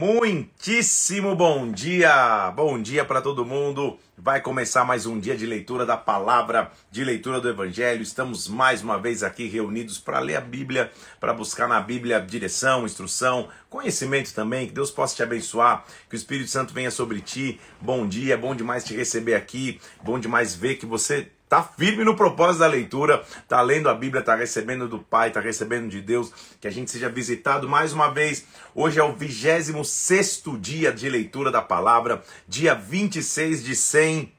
Muitíssimo bom dia! Bom dia para todo mundo. Vai começar mais um dia de leitura da palavra, de leitura do Evangelho. Estamos mais uma vez aqui reunidos para ler a Bíblia, para buscar na Bíblia direção, instrução, conhecimento também. Que Deus possa te abençoar, que o Espírito Santo venha sobre ti. Bom dia, bom demais te receber aqui, bom demais ver que você tá firme no propósito da leitura, tá lendo a Bíblia, tá recebendo do Pai, tá recebendo de Deus, que a gente seja visitado mais uma vez. Hoje é o 26 dia de leitura da palavra, dia 26 de 100.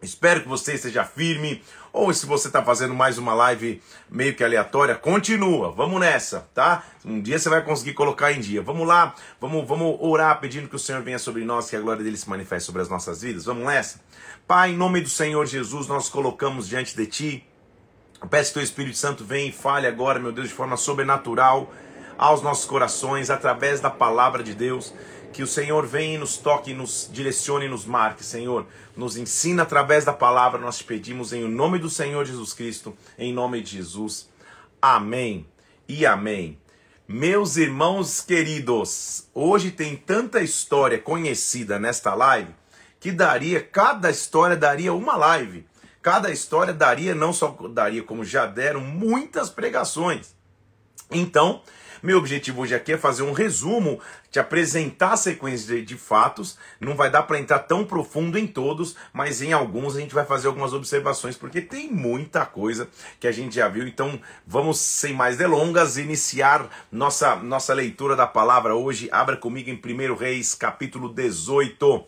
Espero que você esteja firme. Ou se você está fazendo mais uma live meio que aleatória, continua. Vamos nessa, tá? Um dia você vai conseguir colocar em dia. Vamos lá, vamos, vamos orar pedindo que o Senhor venha sobre nós, que a glória dele se manifeste sobre as nossas vidas. Vamos nessa? Pai, em nome do Senhor Jesus, nós colocamos diante de Ti. Eu peço que o Espírito Santo venha e fale agora, meu Deus, de forma sobrenatural aos nossos corações, através da palavra de Deus. Que o Senhor venha e nos toque, nos direcione e nos marque, Senhor. Nos ensina através da palavra, nós te pedimos em nome do Senhor Jesus Cristo, em nome de Jesus. Amém e amém. Meus irmãos queridos, hoje tem tanta história conhecida nesta live que daria, cada história daria uma live. Cada história daria, não só daria, como já deram muitas pregações. Então, meu objetivo hoje aqui é fazer um resumo, te apresentar a sequência de, de fatos. Não vai dar para entrar tão profundo em todos, mas em alguns a gente vai fazer algumas observações, porque tem muita coisa que a gente já viu. Então vamos, sem mais delongas, iniciar nossa, nossa leitura da palavra hoje. Abra comigo em 1 Reis, capítulo 18.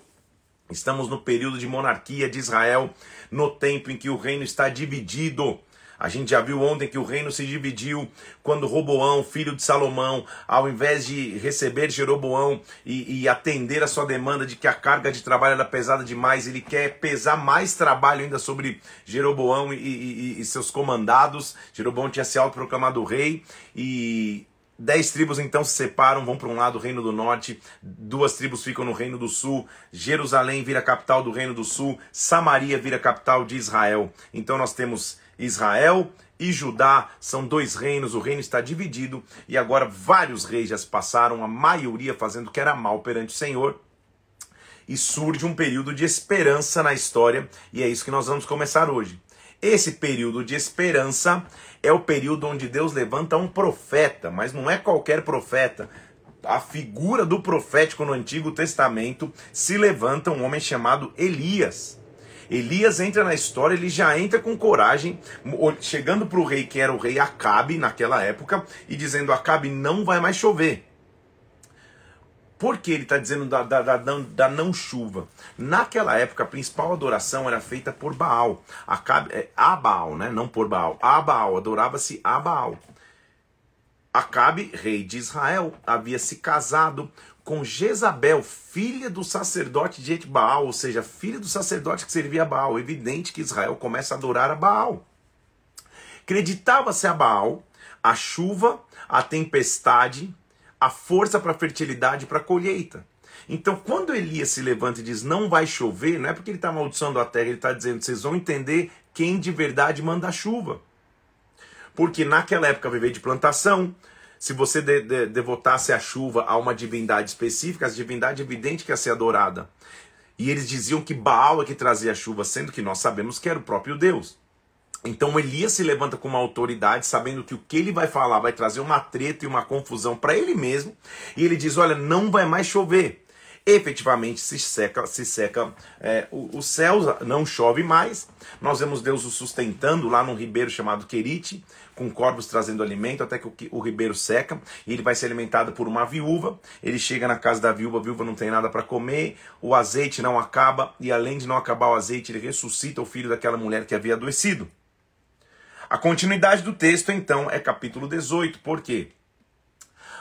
Estamos no período de monarquia de Israel, no tempo em que o reino está dividido. A gente já viu ontem que o reino se dividiu quando Roboão, filho de Salomão, ao invés de receber Jeroboão e, e, atender a sua demanda de que a carga de trabalho era pesada demais, ele quer pesar mais trabalho ainda sobre Jeroboão e, e, e seus comandados. Jeroboão tinha se autoproclamado rei e Dez tribos então se separam, vão para um lado, o reino do norte, duas tribos ficam no reino do sul, Jerusalém vira capital do reino do sul, Samaria vira capital de Israel. Então nós temos Israel e Judá, são dois reinos, o reino está dividido e agora vários reis já se passaram, a maioria fazendo o que era mal perante o Senhor. E surge um período de esperança na história, e é isso que nós vamos começar hoje. Esse período de esperança é o período onde Deus levanta um profeta, mas não é qualquer profeta. A figura do profético no Antigo Testamento se levanta um homem chamado Elias. Elias entra na história, ele já entra com coragem, chegando para o rei, que era o rei Acabe naquela época, e dizendo: Acabe, não vai mais chover. Por que ele está dizendo da, da, da, da, não chuva? Naquela época, a principal adoração era feita por Baal. Acabe, é, a Baal, né? não por Baal. A Baal, adorava-se a Baal. Acabe, rei de Israel, havia se casado com Jezabel, filha do sacerdote de Baal, ou seja, filha do sacerdote que servia a Baal. Evidente que Israel começa a adorar a Baal. Acreditava-se a Baal a chuva, a tempestade, a força para a fertilidade para a colheita. Então, quando Elias se levanta e diz não vai chover, não é porque ele está amaldiçoando a terra, ele está dizendo vocês vão entender quem de verdade manda a chuva. Porque naquela época viver de plantação, se você de, de, devotasse a chuva a uma divindade específica, a divindade evidente que ia ser adorada. E eles diziam que Baal é que trazia a chuva, sendo que nós sabemos que era o próprio Deus. Então Elias se levanta com uma autoridade, sabendo que o que ele vai falar vai trazer uma treta e uma confusão para ele mesmo, e ele diz: Olha, não vai mais chover. Efetivamente se seca, se seca é, o, o céu, não chove mais. Nós vemos Deus o sustentando lá num ribeiro chamado Querite, com corvos trazendo alimento, até que o, o ribeiro seca, e ele vai ser alimentado por uma viúva. Ele chega na casa da viúva, a viúva não tem nada para comer, o azeite não acaba, e além de não acabar o azeite, ele ressuscita o filho daquela mulher que havia adoecido. A continuidade do texto, então, é capítulo 18. Por quê?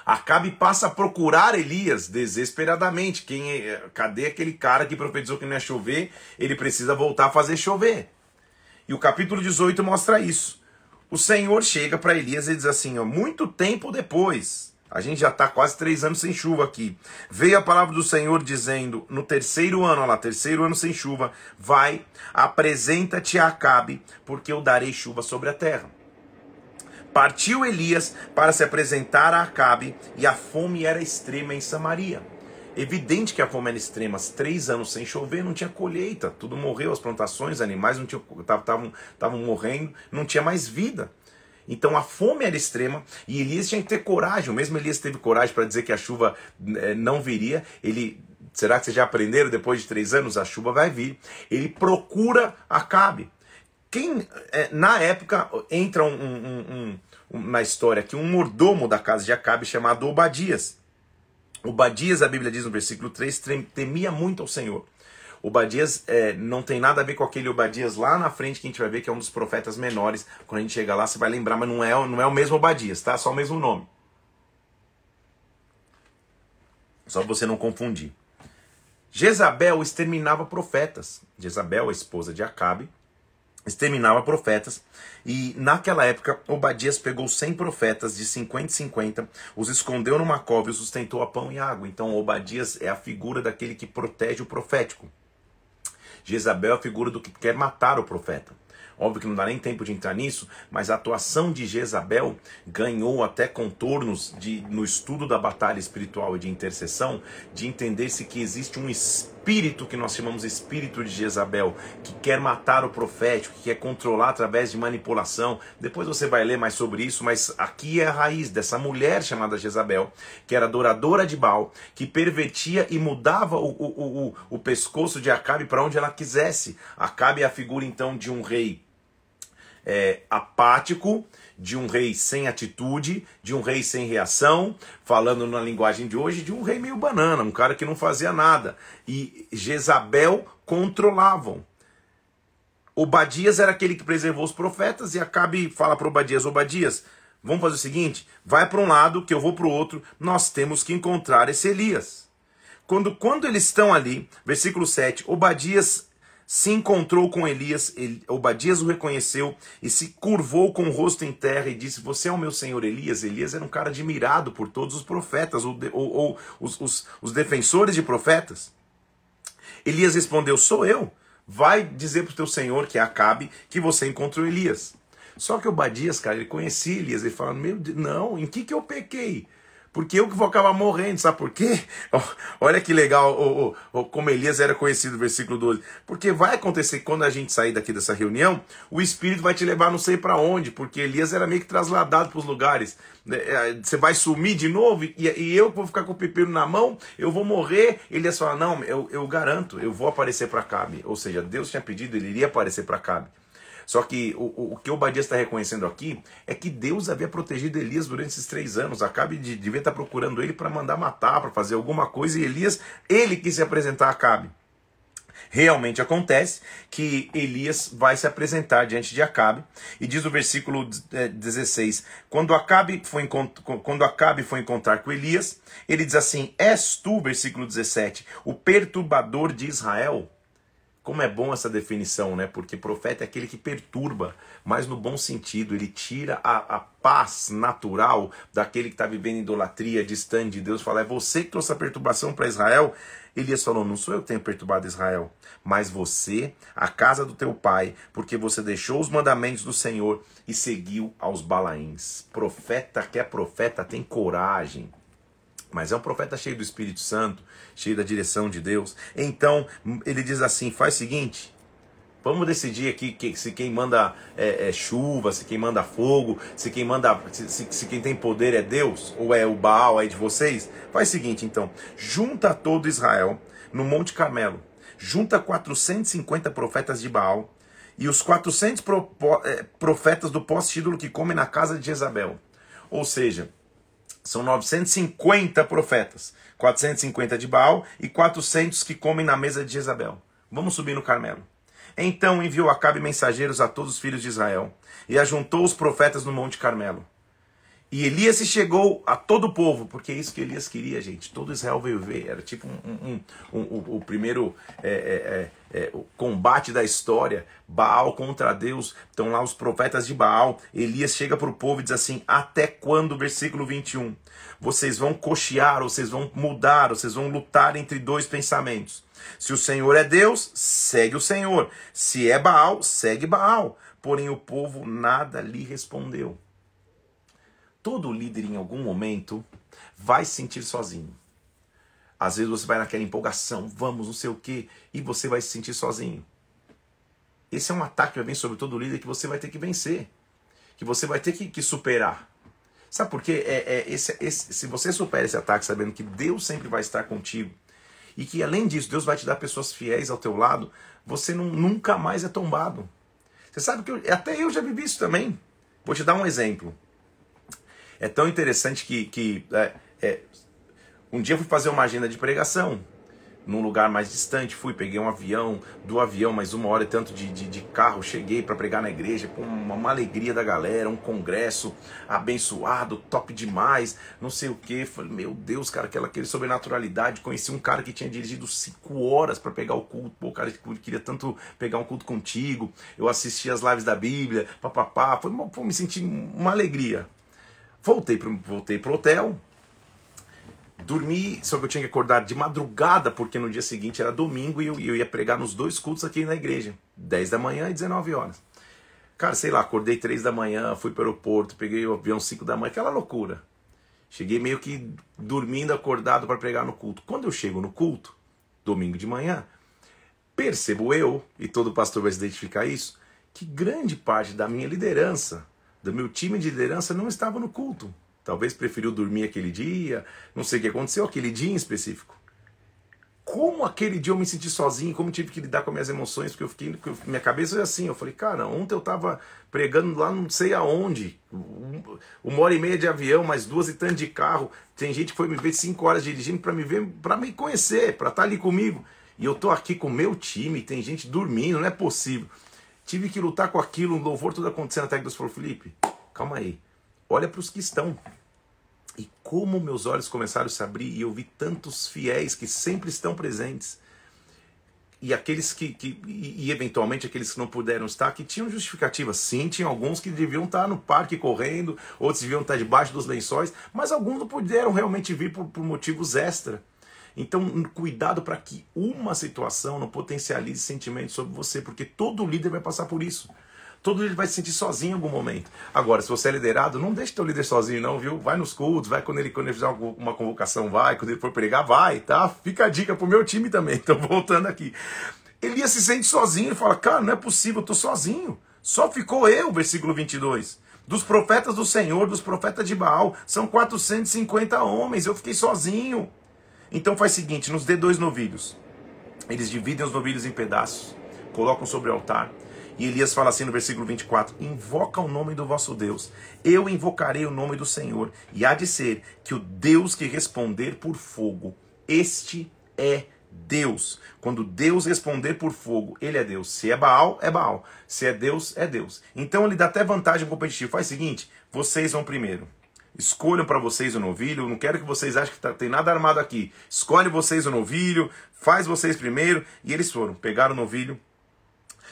Acabe passa a procurar Elias desesperadamente. Quem é, cadê aquele cara que profetizou que não ia chover? Ele precisa voltar a fazer chover. E o capítulo 18 mostra isso. O Senhor chega para Elias e diz assim: ó, muito tempo depois, a gente já está quase três anos sem chuva aqui. Veio a palavra do Senhor dizendo: no terceiro ano, olha lá, terceiro ano sem chuva, vai, apresenta-te a Acabe, porque eu darei chuva sobre a terra. Partiu Elias para se apresentar a Acabe, e a fome era extrema em Samaria. Evidente que a fome era extrema, três anos sem chover, não tinha colheita, tudo morreu, as plantações, animais não estavam morrendo, não tinha mais vida. Então a fome era extrema e Elias tinha que ter coragem. O mesmo Elias teve coragem para dizer que a chuva eh, não viria. Ele, será que vocês já aprenderam? Depois de três anos a chuva vai vir. Ele procura Acabe. Quem eh, na época entra um, um, um, na história que um mordomo da casa de Acabe chamado Obadias. Obadias, a Bíblia diz no versículo 3, temia muito ao Senhor. Obadias é, não tem nada a ver com aquele Obadias lá na frente que a gente vai ver que é um dos profetas menores. Quando a gente chegar lá, você vai lembrar, mas não é, não é o mesmo Obadias, tá? Só o mesmo nome. Só pra você não confundir. Jezabel exterminava profetas. Jezabel, a esposa de Acabe, exterminava profetas. E naquela época, Obadias pegou 100 profetas de 50 em 50, os escondeu numa cova e sustentou a pão e água. Então, Obadias é a figura daquele que protege o profético. Jezabel é a figura do que quer matar o profeta. Óbvio que não dá nem tempo de entrar nisso, mas a atuação de Jezabel ganhou até contornos de, no estudo da batalha espiritual e de intercessão, de entender-se que existe um espírito que nós chamamos espírito de Jezabel, que quer matar o profético, que quer controlar através de manipulação. Depois você vai ler mais sobre isso, mas aqui é a raiz dessa mulher chamada Jezabel, que era adoradora de Baal, que pervertia e mudava o, o, o, o pescoço de Acabe para onde ela quisesse. Acabe é a figura então de um rei é, apático, de um rei sem atitude, de um rei sem reação, falando na linguagem de hoje, de um rei meio banana, um cara que não fazia nada. E Jezabel controlavam. Obadias era aquele que preservou os profetas e Acabe fala para Obadias: Obadias, vamos fazer o seguinte, vai para um lado que eu vou para o outro, nós temos que encontrar esse Elias. Quando, quando eles estão ali, versículo 7, Obadias se encontrou com Elias, Obadias o reconheceu e se curvou com o rosto em terra e disse: Você é o meu senhor Elias? Elias era um cara admirado por todos os profetas ou, ou, ou os, os, os defensores de profetas. Elias respondeu: Sou eu. Vai dizer para o teu senhor, que é Acabe, que você encontrou Elias. Só que Obadias, cara, ele conhecia Elias. Ele fala: Meu Deus, não, em que, que eu pequei? Porque eu que vou acabar morrendo, sabe por quê? Olha que legal como Elias era conhecido, versículo 12. Porque vai acontecer que quando a gente sair daqui dessa reunião, o Espírito vai te levar não sei para onde, porque Elias era meio que trasladado para os lugares. Né, é, você vai sumir de novo e, e eu vou ficar com o pepino na mão, eu vou morrer. Elias fala: Não, eu, eu garanto, eu vou aparecer para Cabe. Ou seja, Deus tinha pedido, ele iria aparecer para Cabe. Só que o, o que Obadias está reconhecendo aqui é que Deus havia protegido Elias durante esses três anos. Acabe de, devia estar tá procurando ele para mandar matar, para fazer alguma coisa, e Elias, ele quis se apresentar a Acabe. Realmente acontece que Elias vai se apresentar diante de Acabe, e diz o versículo 16: eh, quando Acabe foi, quando Acabe foi encontrar com Elias, ele diz assim: És tu, versículo 17, o perturbador de Israel? Como é bom essa definição, né? Porque profeta é aquele que perturba, mas no bom sentido, ele tira a, a paz natural daquele que está vivendo idolatria, distante de Deus. Fala, é você que trouxe a perturbação para Israel. Elias falou: Não sou eu que tenho perturbado Israel, mas você, a casa do teu pai, porque você deixou os mandamentos do Senhor e seguiu aos Balaíns. Profeta que é profeta tem coragem, mas é um profeta cheio do Espírito Santo, cheio da direção de Deus. Então ele diz assim: faz o seguinte. Vamos decidir aqui que, se quem manda é, é chuva, se quem manda fogo, se quem manda, se, se, se, quem tem poder é Deus ou é o Baal aí de vocês. Faz o seguinte, então, junta todo Israel no Monte Carmelo, junta 450 profetas de Baal e os 400 pro, é, profetas do pós-título que comem na casa de Jezabel. Ou seja, são 950 profetas, 450 de Baal e 400 que comem na mesa de Jezabel. Vamos subir no Carmelo. Então enviou Acabe mensageiros a todos os filhos de Israel e ajuntou os profetas no Monte Carmelo. E Elias chegou a todo o povo, porque é isso que Elias queria, gente. Todo Israel veio ver. Era tipo um, um, um, o primeiro é, é, é, é, o combate da história. Baal contra Deus. Estão lá os profetas de Baal. Elias chega para o povo e diz assim: Até quando? Versículo 21. Vocês vão cochear, vocês vão mudar, vocês vão lutar entre dois pensamentos. Se o Senhor é Deus, segue o Senhor. Se é Baal, segue Baal. Porém o povo nada lhe respondeu. Todo líder, em algum momento, vai se sentir sozinho. Às vezes você vai naquela empolgação, vamos, não sei o quê, e você vai se sentir sozinho. Esse é um ataque que vir sobre todo líder que você vai ter que vencer, que você vai ter que, que superar. Sabe por quê? É, é, esse, esse, se você supera esse ataque sabendo que Deus sempre vai estar contigo, e que além disso Deus vai te dar pessoas fiéis ao teu lado, você não, nunca mais é tombado. Você sabe que eu, até eu já vivi isso também. Vou te dar um exemplo. É tão interessante que, que é, é, um dia eu fui fazer uma agenda de pregação num lugar mais distante. Fui, peguei um avião, do avião, mais uma hora e tanto de, de, de carro. Cheguei para pregar na igreja com uma, uma, alegria da galera, um congresso abençoado, top demais, não sei o que. Falei, meu Deus, cara, aquela, aquela sobrenaturalidade. Conheci um cara que tinha dirigido cinco horas para pegar o culto. Pô, o cara queria tanto pegar um culto contigo. Eu assisti as lives da Bíblia, papapá. Foi, pô, me senti uma alegria. Voltei pro, voltei pro hotel, dormi, só que eu tinha que acordar de madrugada, porque no dia seguinte era domingo e eu, eu ia pregar nos dois cultos aqui na igreja, 10 da manhã e 19 horas. Cara, sei lá, acordei 3 da manhã, fui para o aeroporto, peguei o avião 5 da manhã, aquela loucura. Cheguei meio que dormindo, acordado para pregar no culto. Quando eu chego no culto, domingo de manhã, percebo eu, e todo pastor vai se identificar isso, que grande parte da minha liderança, do meu time de liderança, não estava no culto. Talvez preferiu dormir aquele dia, não sei o que aconteceu aquele dia em específico. Como aquele dia eu me senti sozinho, como tive que lidar com minhas emoções, porque eu fiquei, minha cabeça é assim, eu falei, cara, ontem eu tava pregando lá não sei aonde, uma hora e meia de avião, mais duas e tanto de carro, tem gente que foi me ver cinco horas dirigindo para me ver, para me conhecer, para estar tá ali comigo, e eu tô aqui com o meu time, tem gente dormindo, não é possível. Tive que lutar com aquilo, um louvor tudo acontecendo até que Deus falou, Felipe, calma aí, olha para os que estão, e como meus olhos começaram a se abrir e eu vi tantos fiéis que sempre estão presentes. E aqueles que, que e, e, eventualmente aqueles que não puderam estar, que tinham justificativa. Sim, tinha alguns que deviam estar no parque correndo, outros deviam estar debaixo dos lençóis, mas alguns não puderam realmente vir por, por motivos extra. Então, cuidado para que uma situação não potencialize sentimentos sobre você, porque todo líder vai passar por isso. Todo líder vai se sentir sozinho em algum momento. Agora, se você é liderado, não deixe teu líder sozinho, não, viu? Vai nos cultos, vai quando ele, quando ele fizer uma convocação, vai. Quando ele for pregar, vai, tá? Fica a dica pro meu time também. Então, voltando aqui. Elias se sente sozinho e fala: Cara, não é possível, eu tô sozinho. Só ficou eu, versículo 22. Dos profetas do Senhor, dos profetas de Baal, são 450 homens, eu fiquei sozinho. Então faz o seguinte: nos dê dois novilhos. Eles dividem os novilhos em pedaços, colocam sobre o altar e Elias fala assim no versículo 24: Invoca o nome do vosso Deus, eu invocarei o nome do Senhor, e há de ser que o Deus que responder por fogo, este é Deus. Quando Deus responder por fogo, ele é Deus. Se é Baal, é Baal. Se é Deus, é Deus. Então ele dá até vantagem competitiva. Faz o seguinte: vocês vão primeiro. Escolham para vocês o novilho. Não quero que vocês achem que tá, tem nada armado aqui. Escolhe vocês o novilho. Faz vocês primeiro. E eles foram. Pegaram o novilho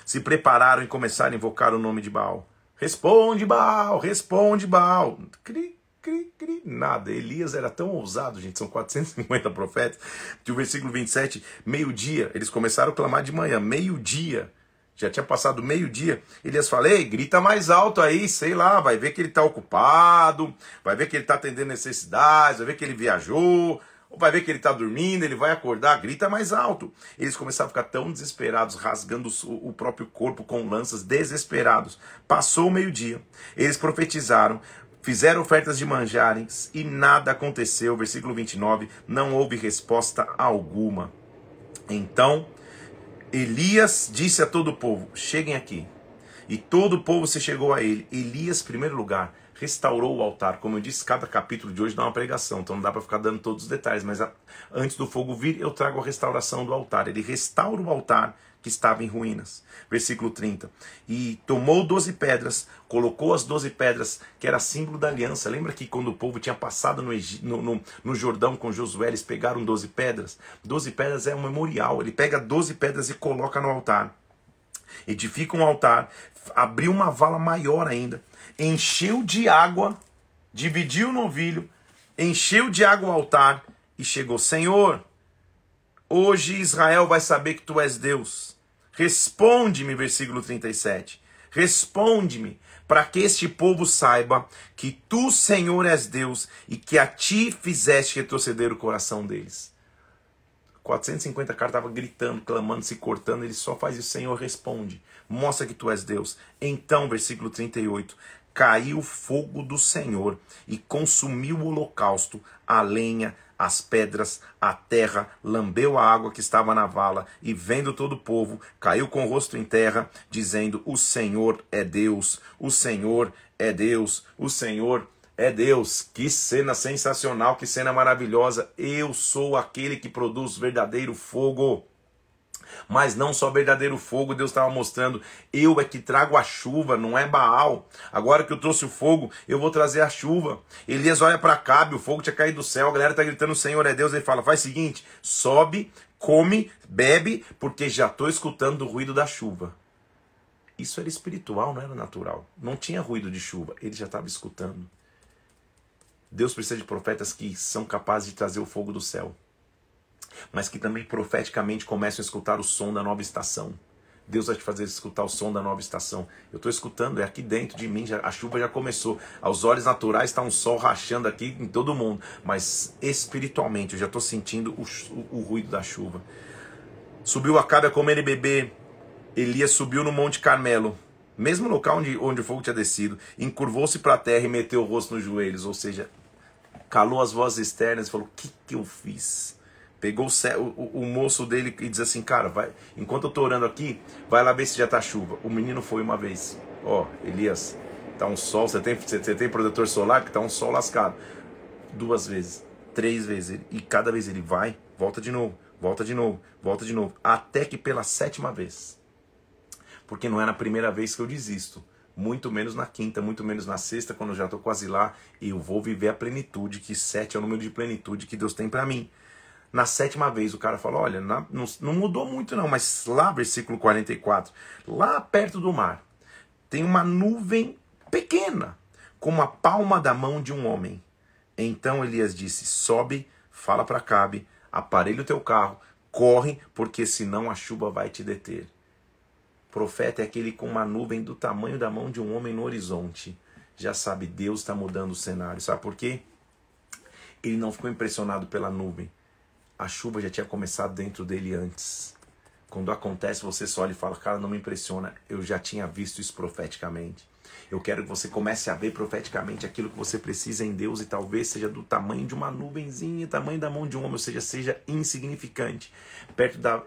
se prepararam e começaram a invocar o nome de Baal. Responde, Baal, responde, Baal. Cri, cri, cri, nada. Elias era tão ousado, gente, são 450 profetas, que o versículo 27, meio-dia, eles começaram a clamar de manhã, meio-dia. Já tinha passado meio-dia. Elias fala: Ei, grita mais alto aí, sei lá, vai ver que ele está ocupado, vai ver que ele está atendendo necessidades, vai ver que ele viajou, ou vai ver que ele está dormindo, ele vai acordar, grita mais alto. Eles começaram a ficar tão desesperados, rasgando o próprio corpo com lanças, desesperados. Passou o meio-dia, eles profetizaram, fizeram ofertas de manjares e nada aconteceu. Versículo 29, não houve resposta alguma. Então Elias disse a todo o povo: Cheguem aqui. E todo o povo se chegou a ele. Elias, primeiro lugar, restaurou o altar. Como eu disse, cada capítulo de hoje dá uma pregação, então não dá para ficar dando todos os detalhes, mas antes do fogo vir, eu trago a restauração do altar. Ele restaura o altar que estava em ruínas. Versículo 30. E tomou doze pedras, colocou as doze pedras, que era símbolo da aliança. Lembra que quando o povo tinha passado no, no, no, no Jordão com Josué, eles pegaram doze pedras? Doze pedras é um memorial. Ele pega doze pedras e coloca no altar. Edifica um altar, abriu uma vala maior ainda encheu de água, dividiu o novilho, encheu de água o altar e chegou: Senhor, hoje Israel vai saber que tu és Deus. Responde-me, versículo 37. Responde-me, para que este povo saiba que tu, Senhor, és Deus e que a ti fizeste retroceder o coração deles. 450 caras estavam gritando, clamando, se cortando. Ele só faz isso, Senhor, responde. Mostra que tu és Deus. Então, versículo 38 caiu fogo do Senhor e consumiu o holocausto, a lenha, as pedras, a terra, lambeu a água que estava na vala, e vendo todo o povo, caiu com o rosto em terra, dizendo: O Senhor é Deus, o Senhor é Deus, o Senhor é Deus. Que cena sensacional, que cena maravilhosa. Eu sou aquele que produz verdadeiro fogo mas não só verdadeiro fogo, Deus estava mostrando, eu é que trago a chuva, não é Baal. Agora que eu trouxe o fogo, eu vou trazer a chuva. Elias olha para Cabe, o fogo tinha caído do céu, a galera está gritando, Senhor é Deus, ele fala, faz o seguinte, sobe, come, bebe, porque já estou escutando o ruído da chuva. Isso era espiritual, não era natural. Não tinha ruído de chuva, ele já estava escutando. Deus precisa de profetas que são capazes de trazer o fogo do céu mas que também profeticamente começam a escutar o som da nova estação. Deus vai te fazer escutar o som da nova estação. Eu estou escutando, é aqui dentro de mim, já, a chuva já começou. Aos olhos naturais está um sol rachando aqui em todo mundo, mas espiritualmente eu já estou sentindo o, o, o, ruído da chuva. Subiu a comer e beber. Elias subiu no Monte Carmelo, mesmo local onde, onde o fogo tinha descido, encurvou-se para a terra e meteu o rosto nos joelhos, ou seja, calou as vozes externas e falou: O que, que eu fiz? Pegou o, o, o, moço dele e diz assim, cara, vai, enquanto eu tô orando aqui, vai lá ver se já tá chuva. O menino foi uma vez. Ó, oh, Elias, tá um sol, você tem, você, tem protetor solar que tá um sol lascado. Duas vezes, três vezes, e cada vez ele vai, volta de novo, volta de novo, volta de novo, até que pela sétima vez. Porque não é na primeira vez que eu desisto, muito menos na quinta, muito menos na sexta, quando eu já tô quase lá, e eu vou viver a plenitude, que sete é o número de plenitude que Deus tem para mim. Na sétima vez o cara falou: Olha, não, não mudou muito não, mas lá, versículo 44, lá perto do mar, tem uma nuvem pequena, como a palma da mão de um homem. Então Elias disse: Sobe, fala para Cabe, aparelha o teu carro, corre, porque senão a chuva vai te deter. Profeta é aquele com uma nuvem do tamanho da mão de um homem no horizonte. Já sabe, Deus está mudando o cenário. Sabe por quê? Ele não ficou impressionado pela nuvem a chuva já tinha começado dentro dele antes. Quando acontece, você só olha e fala, cara, não me impressiona, eu já tinha visto isso profeticamente. Eu quero que você comece a ver profeticamente aquilo que você precisa em Deus e talvez seja do tamanho de uma nuvenzinha, tamanho da mão de um homem, ou seja, seja insignificante, perto da,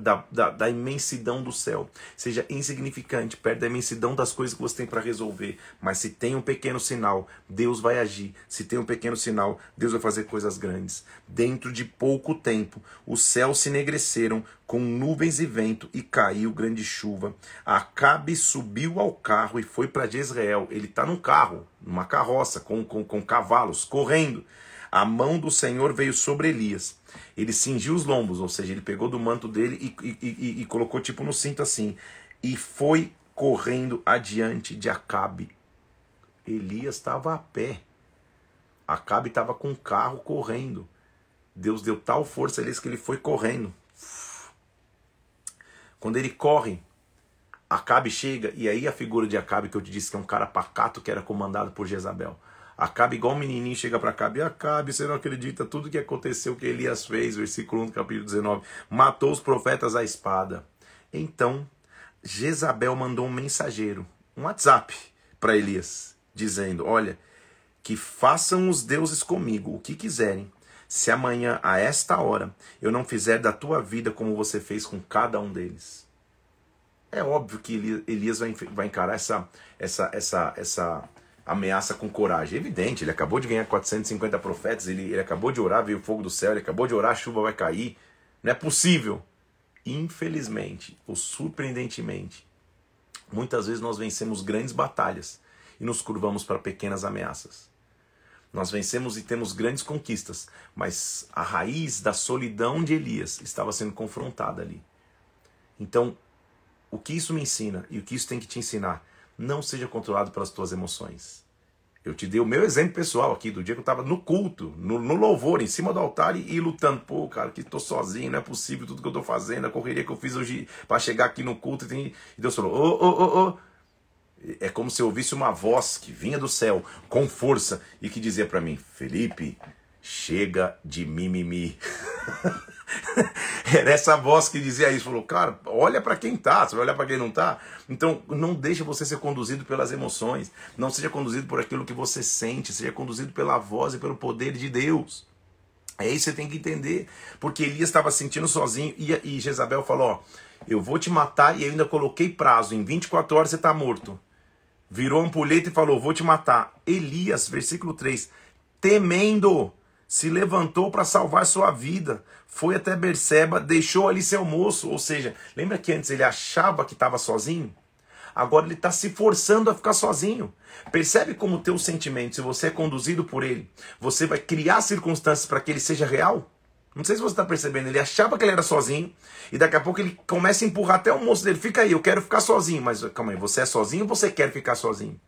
da, da, da, imensidão do céu. Seja insignificante, perto da imensidão das coisas que você tem para resolver. Mas se tem um pequeno sinal, Deus vai agir. Se tem um pequeno sinal, Deus vai fazer coisas grandes. Dentro de pouco tempo, os céus se enegreceram com nuvens e vento e caiu grande chuva. Acabe subiu ao carro e foi para Jezreel. Ele está num carro, numa carroça, com, com, com cavalos, correndo. A mão do Senhor veio sobre Elias. Ele cingiu os lombos, ou seja, ele pegou do manto dele e, e, e, e colocou tipo no cinto assim. E foi correndo adiante de Acabe. Elias estava a pé. Acabe estava com o carro correndo. Deus deu tal força a Elias que ele foi correndo. Quando ele corre, Acabe chega, e aí a figura de Acabe que eu te disse que é um cara pacato que era comandado por Jezabel. Acabe igual um menininho chega para Acabe, Acabe, você não acredita tudo que aconteceu que Elias fez, versículo 1 do capítulo 19, matou os profetas à espada. Então, Jezabel mandou um mensageiro, um WhatsApp para Elias, dizendo: Olha, que façam os deuses comigo o que quiserem, se amanhã, a esta hora, eu não fizer da tua vida como você fez com cada um deles. É óbvio que Elias vai encarar essa, essa, essa, essa ameaça com coragem. Evidente, ele acabou de ganhar 450 profetas, ele, ele acabou de orar, veio o fogo do céu, ele acabou de orar, a chuva vai cair. Não é possível. Infelizmente, ou surpreendentemente, muitas vezes nós vencemos grandes batalhas e nos curvamos para pequenas ameaças. Nós vencemos e temos grandes conquistas, mas a raiz da solidão de Elias estava sendo confrontada ali. Então, o que isso me ensina e o que isso tem que te ensinar não seja controlado pelas tuas emoções. Eu te dei o meu exemplo pessoal aqui, do dia que eu estava no culto, no, no, louvor, em cima do altar e, e, lutando. Pô, cara, que estou sozinho, não é possível tudo que eu estou fazendo, a correria que eu fiz hoje para chegar aqui no culto. E, tem... e Deus falou: ô, ô, ô, ô. É como se eu ouvisse uma voz que vinha do céu com força e que dizia para mim: Felipe, chega de mimimi. Era essa voz que dizia isso. Falou, cara, olha para quem tá, você vai olhar para quem não tá. Então, não deixe você ser conduzido pelas emoções. Não seja conduzido por aquilo que você sente. Seja conduzido pela voz e pelo poder de Deus. É isso que você tem que entender. Porque Elias estava sentindo sozinho e, e Jezabel falou: Ó, eu vou te matar e ainda coloquei prazo. Em 24 horas você está morto. Virou um ampulheta e falou: Vou te matar. Elias, versículo 3, temendo, se levantou para salvar sua vida. Foi até Berseba, deixou ali seu moço. Ou seja, lembra que antes ele achava que estava sozinho? Agora ele está se forçando a ficar sozinho. Percebe como o teu sentimento, se você é conduzido por ele, você vai criar circunstâncias para que ele seja real? Não sei se você está percebendo, ele achava que ele era sozinho, e daqui a pouco ele começa a empurrar até o moço dele, fica aí, eu quero ficar sozinho, mas calma aí, você é sozinho ou você quer ficar sozinho?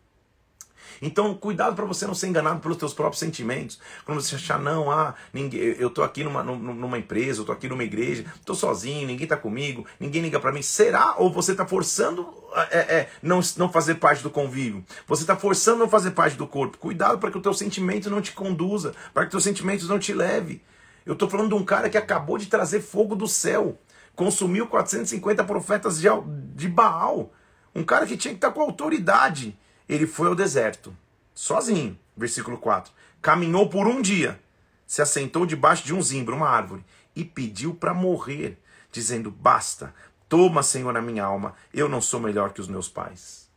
Então, cuidado para você não ser enganado pelos teus próprios sentimentos. Quando você achar, não, ah, ninguém, eu tô aqui numa, numa empresa, eu tô aqui numa igreja, tô sozinho, ninguém tá comigo, ninguém liga para mim. Será? Ou você tá forçando é, é, não, não fazer parte do convívio? Você tá forçando não fazer parte do corpo. Cuidado para que o teu sentimento não te conduza, para que teus sentimentos não te leve. Eu tô falando de um cara que acabou de trazer fogo do céu, consumiu 450 profetas de, de Baal. Um cara que tinha que estar tá com autoridade ele foi ao deserto, sozinho, versículo 4. Caminhou por um dia, se assentou debaixo de um zimbro, uma árvore, e pediu para morrer, dizendo: Basta, toma, Senhor, a minha alma, eu não sou melhor que os meus pais.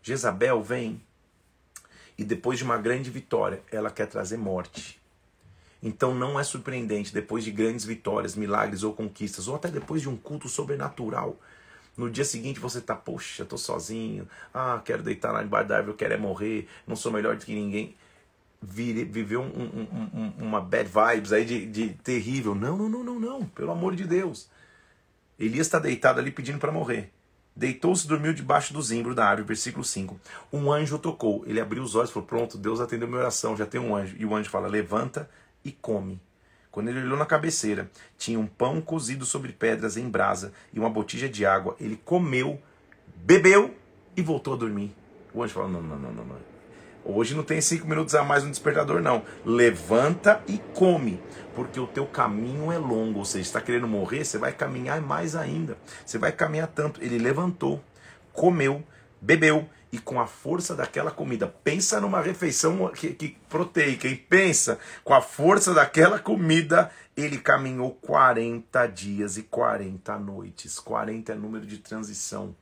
Jezabel vem e depois de uma grande vitória, ela quer trazer morte. Então não é surpreendente, depois de grandes vitórias, milagres ou conquistas, ou até depois de um culto sobrenatural, no dia seguinte você tá, poxa, tô sozinho, ah, quero deitar lá debaixo da árvore, eu quero é morrer, não sou melhor do que ninguém. Vire, viveu um, um, um, uma bad vibes aí de, de terrível. Não, não, não, não, não, pelo amor de Deus. Elias está deitado ali pedindo para morrer. Deitou-se e dormiu debaixo do zimbro da árvore, versículo 5. Um anjo tocou. Ele abriu os olhos e falou: Pronto, Deus atendeu minha oração, já tem um anjo. E o anjo fala: Levanta e come. Quando ele olhou na cabeceira, tinha um pão cozido sobre pedras em brasa e uma botija de água. Ele comeu, bebeu e voltou a dormir. O anjo falou: não, não, não, não, não. Hoje não tem cinco minutos a mais no despertador, não. Levanta e come, porque o teu caminho é longo. Ou seja, está querendo morrer, você vai caminhar mais ainda. Você vai caminhar tanto. Ele levantou, comeu, bebeu e com a força daquela comida, pensa numa refeição que, que, proteica e pensa com a força daquela comida, ele caminhou 40 dias e 40 noites. 40 é número de transição.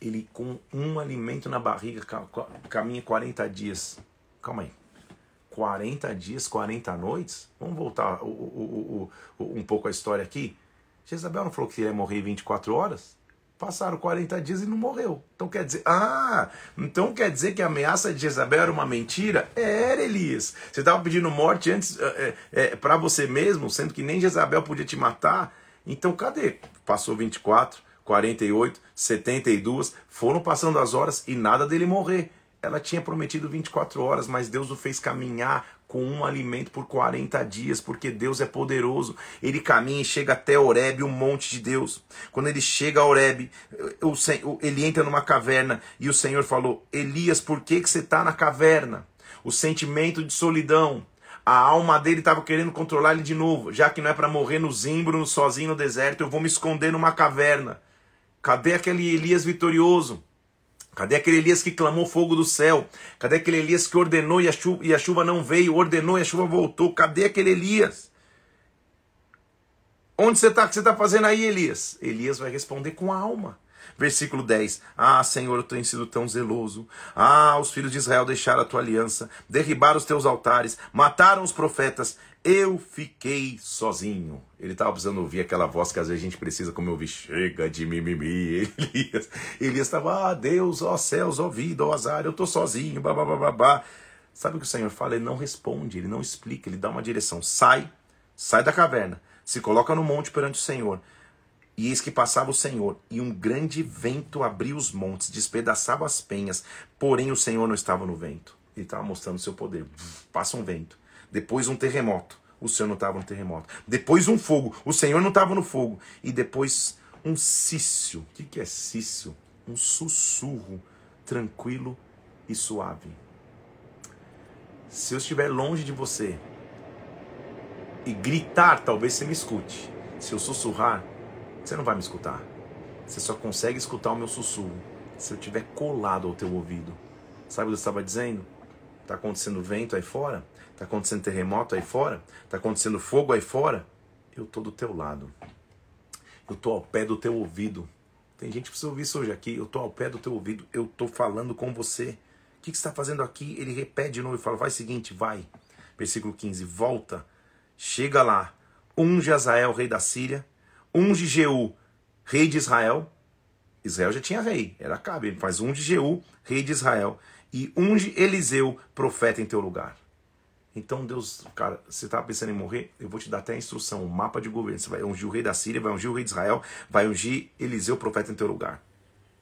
Ele com um alimento na barriga caminha 40 dias. Calma aí. 40 dias, 40 noites? Vamos voltar o, o, o, um pouco a história aqui. Jezabel não falou que ia morrer em 24 horas? Passaram 40 dias e não morreu. Então quer dizer, ah, então quer dizer que a ameaça de Jezabel era uma mentira? Era, Elias. Você estava pedindo morte antes é, é, para você mesmo, sendo que nem Jezabel podia te matar. Então cadê? Passou 24, 48, 72, foram passando as horas e nada dele morrer. Ela tinha prometido 24 horas, mas Deus o fez caminhar com um alimento por 40 dias, porque Deus é poderoso. Ele caminha e chega até Oreb, o monte de Deus. Quando ele chega a Oreb, ele entra numa caverna e o Senhor falou: Elias, por que, que você está na caverna? O sentimento de solidão. A alma dele estava querendo controlar ele de novo. Já que não é para morrer no zimbro, sozinho no deserto, eu vou me esconder numa caverna. Cadê aquele Elias vitorioso? Cadê aquele Elias que clamou fogo do céu? Cadê aquele Elias que ordenou e a, chuva, e a chuva não veio? Ordenou e a chuva voltou. Cadê aquele Elias? Onde você está? O que você está fazendo aí, Elias? Elias vai responder com a alma. Versículo 10. Ah, Senhor, eu tenho sido tão zeloso. Ah, os filhos de Israel deixaram a tua aliança, derribaram os teus altares, mataram os profetas. Eu fiquei sozinho. Ele estava precisando ouvir aquela voz que às vezes a gente precisa, como eu ouvi, chega de mimimi. Elias, estava, ah, Deus, ó céus, ó vida, ó azar, eu estou sozinho, babá. Sabe o que o Senhor fala? Ele não responde, ele não explica, ele dá uma direção. Sai, sai da caverna, se coloca no monte perante o Senhor. E eis que passava o Senhor, e um grande vento abriu os montes, despedaçava as penhas, porém o Senhor não estava no vento. Ele estava mostrando o seu poder. Passa um vento depois um terremoto, o Senhor não estava no terremoto. Depois um fogo, o Senhor não estava no fogo. E depois um cício. O que, que é cício? Um sussurro tranquilo e suave. Se eu estiver longe de você e gritar, talvez você me escute. Se eu sussurrar, você não vai me escutar. Você só consegue escutar o meu sussurro se eu tiver colado ao teu ouvido. Sabe o que eu estava dizendo? Está acontecendo vento aí fora? Está acontecendo terremoto aí fora? Está acontecendo fogo aí fora? Eu estou do teu lado. Eu estou ao pé do teu ouvido. Tem gente que precisa ouvir isso hoje aqui. Eu estou ao pé do teu ouvido. Eu estou falando com você. O que, você está fazendo aqui? Ele repete de novo e fala: vai seguinte, vai. Versículo 15: volta, chega lá, unge Azael, rei da Síria, unge Jeú, rei de Israel. Israel já tinha rei, era Acabe. Ele faz unge Jeú, rei de Israel, e unge Eliseu, profeta em teu lugar. Então Deus, cara, você estava pensando em morrer? Eu vou te dar até a instrução, um mapa de governo. Você vai ungir o rei da Síria, vai ungir o rei de Israel, vai ungir Eliseu, profeta em teu lugar.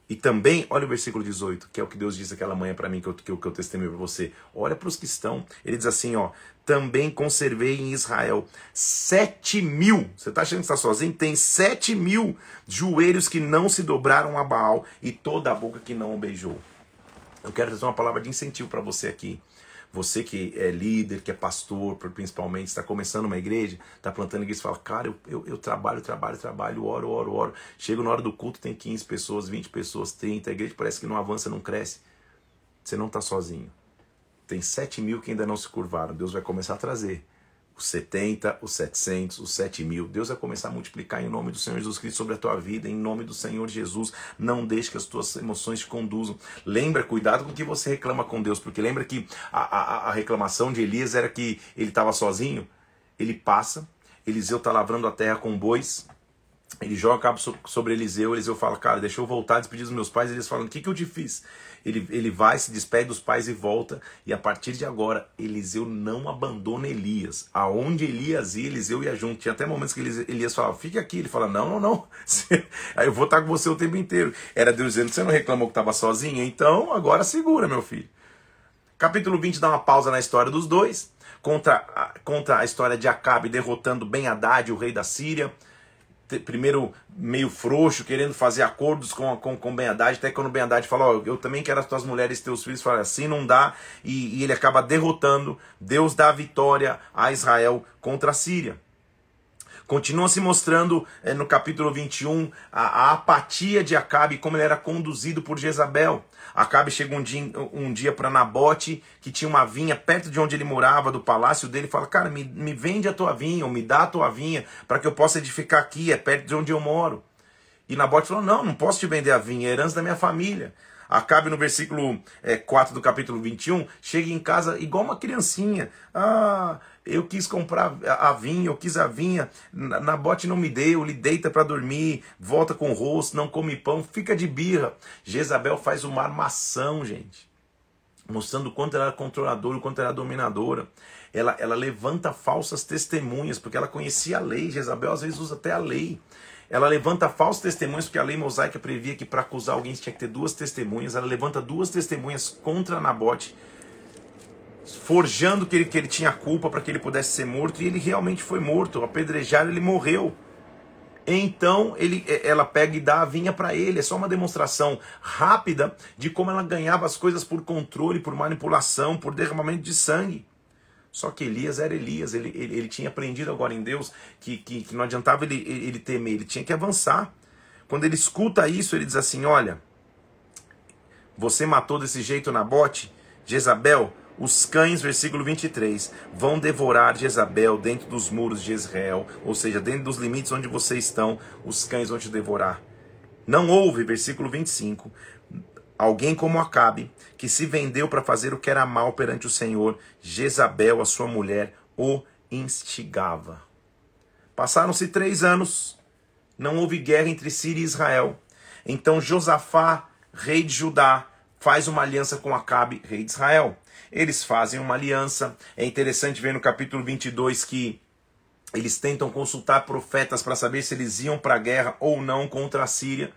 E também, olha o versículo 18, que é o que Deus disse aquela manhã para mim, que eu, que eu, que eu testemunho para você. Olha para os que estão. Ele diz assim: ó, também conservei em Israel sete mil. Você está achando que está sozinho? Tem sete mil joelhos que não se dobraram a Baal e toda a boca que não o beijou. Eu quero trazer uma palavra de incentivo para você aqui. Você que é líder, que é pastor, principalmente, está começando uma igreja, está plantando igreja fala, cara, eu, eu, eu, trabalho, trabalho, trabalho, oro, oro, oro. Chego na hora do culto, tem 15 pessoas, 20 pessoas, 30. A igreja parece que não avança, não cresce. Você não está sozinho. Tem 7 mil que ainda não se curvaram. Deus vai começar a trazer os 70, os 700, os 7 mil. Deus vai começar a multiplicar em nome do Senhor Jesus Cristo sobre a tua vida, em nome do Senhor Jesus. Não deixe que as tuas emoções te conduzam. Lembra, cuidado com o que você reclama com Deus, porque lembra que a, a, a reclamação de Elias era que ele estava sozinho. Ele passa, Eliseu está lavrando a terra com bois, ele joga cabo sobre Eliseu, Eliseu fala, cara, deixa eu voltar, despedir dos meus pais, eles falam, o que, que eu te fiz? Ele, ele vai, se despede dos pais e volta, e a partir de agora, Eliseu não abandona Elias. Aonde Elias ia, Eliseu ia junto. Tinha até momentos que Elias falava, fique aqui, ele fala, não, não, não, aí eu vou estar com você o tempo inteiro. Era Deus dizendo, você não reclamou que estava sozinho? Então, agora segura, meu filho. Capítulo 20 dá uma pausa na história dos dois, contra, contra a história de Acabe derrotando Ben Haddad, o rei da Síria, primeiro meio frouxo, querendo fazer acordos com, com, com Ben Haddad, até quando Ben Haddad fala, eu também quero as tuas mulheres e teus filhos, fala assim não dá, e, e ele acaba derrotando, Deus dá a vitória a Israel contra a Síria. Continua se mostrando é, no capítulo 21 a, a apatia de Acabe, como ele era conduzido por Jezabel. Acabe chega um dia, um dia para Nabote, que tinha uma vinha perto de onde ele morava, do palácio dele, e fala: Cara, me, me vende a tua vinha, ou me dá a tua vinha, para que eu possa edificar aqui, é perto de onde eu moro. E Nabote falou: Não, não posso te vender a vinha, é herança da minha família. Acabe no versículo é, 4 do capítulo 21, chega em casa igual uma criancinha. Ah, eu quis comprar a vinha, eu quis a vinha, na bote não me deu, ele deita para dormir, volta com o rosto, não come pão, fica de birra. Jezabel faz uma armação, gente, mostrando o quanto ela era controladora, o quanto ela era dominadora. Ela, ela levanta falsas testemunhas, porque ela conhecia a lei. Jezabel às vezes usa até a lei. Ela levanta falsos testemunhas, porque a lei mosaica previa que para acusar alguém tinha que ter duas testemunhas. Ela levanta duas testemunhas contra Nabote forjando que ele, que ele tinha culpa para que ele pudesse ser morto, e ele realmente foi morto, apedrejado, ele morreu. Então ele, ela pega e dá a vinha para ele. É só uma demonstração rápida de como ela ganhava as coisas por controle, por manipulação, por derramamento de sangue. Só que Elias era Elias, ele, ele, ele tinha aprendido agora em Deus que, que, que não adiantava ele, ele temer, ele tinha que avançar. Quando ele escuta isso, ele diz assim: Olha, você matou desse jeito Nabote, Jezabel, os cães, versículo 23, vão devorar Jezabel dentro dos muros de Israel, ou seja, dentro dos limites onde vocês estão, os cães vão te devorar. Não houve, versículo 25, alguém como Acabe, que se vendeu para fazer o que era mal perante o Senhor, Jezabel, a sua mulher, o instigava. Passaram-se três anos, não houve guerra entre Síria e Israel. Então Josafá, rei de Judá, faz uma aliança com Acabe, rei de Israel. Eles fazem uma aliança. É interessante ver no capítulo 22 que eles tentam consultar profetas para saber se eles iam para a guerra ou não contra a Síria.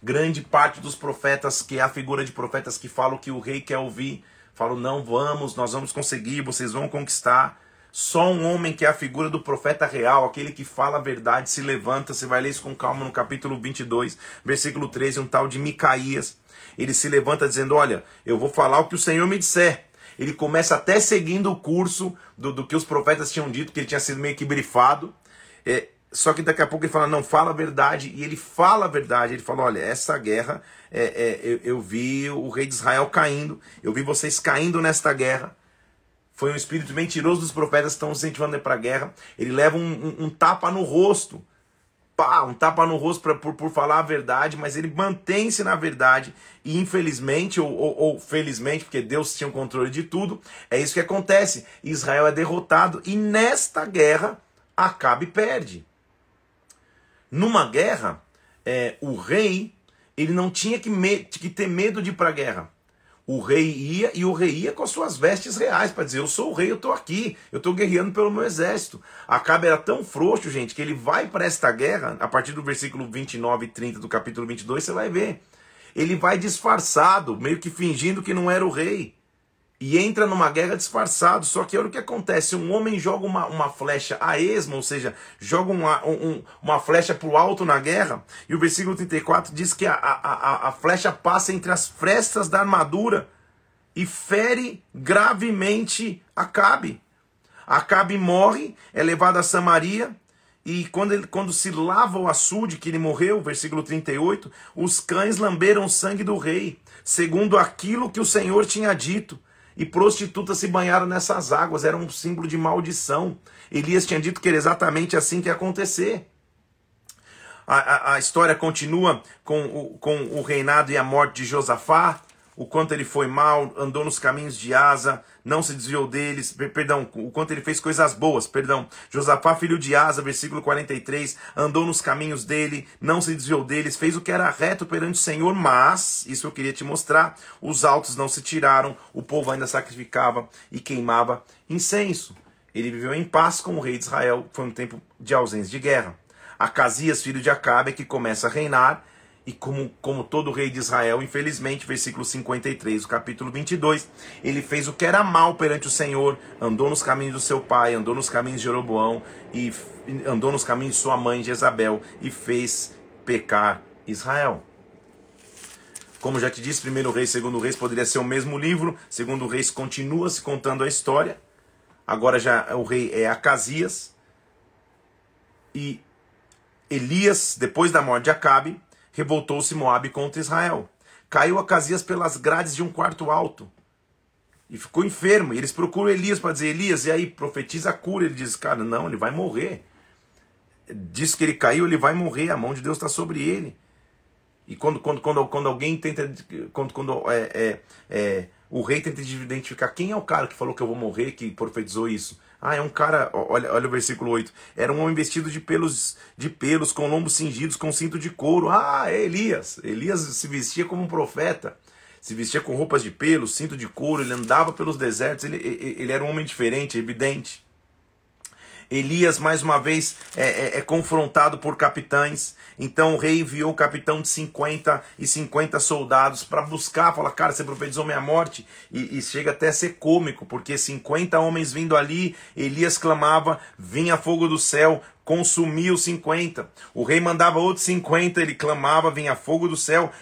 Grande parte dos profetas, que é a figura de profetas que falam que o rei quer ouvir, falam: não, vamos, nós vamos conseguir, vocês vão conquistar. Só um homem que é a figura do profeta real, aquele que fala a verdade, se levanta. Você vai ler isso com calma no capítulo 22, versículo 13, um tal de Micaías. Ele se levanta dizendo: Olha, eu vou falar o que o Senhor me disser. Ele começa até seguindo o curso do, do que os profetas tinham dito, que ele tinha sido meio que brifado. É, só que daqui a pouco ele fala, não, fala a verdade. E ele fala a verdade. Ele fala, olha, essa guerra, é, é, eu, eu, vi o rei de Israel caindo. Eu vi vocês caindo nesta guerra. Foi um espírito mentiroso dos profetas que estão incentivando para a guerra. Ele leva um, um, um, tapa no rosto. Pá, um tapa no rosto pra, por, por falar a verdade, mas ele mantém-se na verdade. E infelizmente, ou, ou, ou felizmente, porque Deus tinha o controle de tudo, é isso que acontece. Israel é derrotado. E nesta guerra, Acabe perde. Numa guerra, é, o rei ele não tinha que, que ter medo de ir para a guerra. O rei ia e o rei ia com as suas vestes reais para dizer: Eu sou o rei, eu estou aqui, eu estou guerreando pelo meu exército. Acabe era tão frouxo, gente, que ele vai para esta guerra, a partir do versículo 29 e 30 do capítulo 22, você vai ver. Ele vai disfarçado, meio que fingindo que não era o rei e entra numa guerra disfarçado. Só que olha o que acontece: um homem joga uma, uma flecha a esmo, ou seja, joga uma, um, uma flecha para o alto na guerra, e o versículo 34 diz que a, a, a, a flecha passa entre as frestas da armadura e fere gravemente Acabe. Acabe morre, é levado a Samaria. E quando, ele, quando se lava o açude, que ele morreu, versículo 38, os cães lamberam o sangue do rei, segundo aquilo que o Senhor tinha dito e prostitutas se banharam nessas águas, era um símbolo de maldição. Elias tinha dito que era exatamente assim que ia acontecer. A, a, a história continua com o, com o reinado e a morte de Josafá, o quanto ele foi mal, andou nos caminhos de Asa, não se desviou deles, perdão, o quanto ele fez coisas boas, perdão. Josafá, filho de Asa, versículo 43, andou nos caminhos dele, não se desviou deles, fez o que era reto perante o Senhor, mas, isso eu queria te mostrar, os altos não se tiraram, o povo ainda sacrificava e queimava incenso. Ele viveu em paz com o rei de Israel, foi um tempo de ausência de guerra. Acasias, filho de Acabe, que começa a reinar, e como, como todo rei de Israel, infelizmente, versículo 53, o capítulo 22, ele fez o que era mal perante o Senhor, andou nos caminhos do seu pai, andou nos caminhos de Jeroboão, e andou nos caminhos de sua mãe Jezabel, e fez pecar Israel. Como já te disse, primeiro reis, segundo reis poderia ser o mesmo livro, segundo reis continua se contando a história, agora já o rei é Acasias, e Elias, depois da morte de Acabe, revoltou-se Moabe contra Israel. Caiu Acasias pelas grades de um quarto alto e ficou enfermo. E eles procuram Elias para dizer: Elias, e aí, profetiza a cura. Ele diz: Cara, não, ele vai morrer. Diz que ele caiu, ele vai morrer, a mão de Deus está sobre ele. E quando, quando, quando, quando alguém tenta. Quando, quando é, é, é, o rei tenta identificar quem é o cara que falou que eu vou morrer, que profetizou isso. Ah, é um cara, olha, olha o versículo 8. Era um homem vestido de pelos, de pelos, com lombos cingidos, com cinto de couro. Ah, é Elias. Elias se vestia como um profeta. Se vestia com roupas de pelo, cinto de couro, ele andava pelos desertos, ele, ele era um homem diferente, evidente. Elias, mais uma vez, é, é, é, confrontado por capitães. Então o rei enviou o capitão de 50 e 50 soldados para buscar, fala, cara, você profetizou minha morte. E, e, chega até a ser cômico, porque 50 homens vindo ali, Elias clamava, vinha fogo do céu, consumia os 50. O rei mandava outros 50, ele clamava, vinha fogo do céu,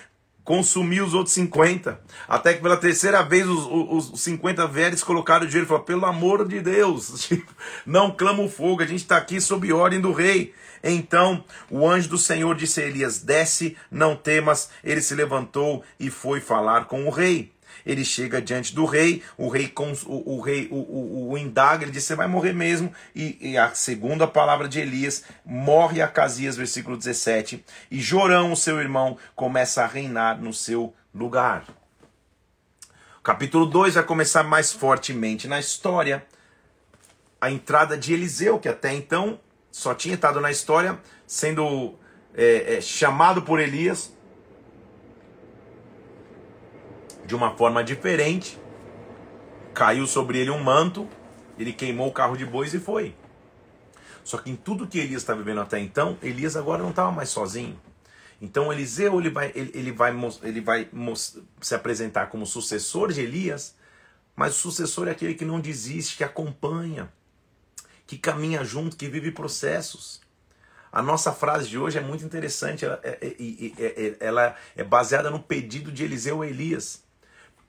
consumiu os outros 50. Até que pela terceira vez os, os, os 50 velhos colocaram o dinheiro e falaram: pelo amor de Deus, tipo, não clama o fogo, a gente está aqui sob ordem do rei. Então o anjo do Senhor disse a Elias: desce, não temas. Ele se levantou e foi falar com o rei ele chega diante do rei, o rei, o, o rei o, o, o, indaga, ele diz: Você vai morrer mesmo. E, e a segunda palavra de Elias morre Acasias, versículo 17. E Jorão, seu irmão, começa a reinar no seu lugar. O capítulo 2 vai começar mais fortemente na história. A entrada de Eliseu, que até então só tinha estado na história, sendo é, é, chamado por Elias de uma forma diferente. Caiu sobre ele um manto, ele queimou o carro de bois e foi. Só que em tudo que Elias está vivendo até então, Elias agora não estava mais sozinho. Então Eliseu ele vai, ele, ele vai, ele vai se apresentar como sucessor de Elias, mas o sucessor é aquele que não desiste, que acompanha, que caminha junto, que vive processos. A nossa frase de hoje é muito interessante, ela é, é, é, é ela é baseada no pedido de Eliseu a Elias.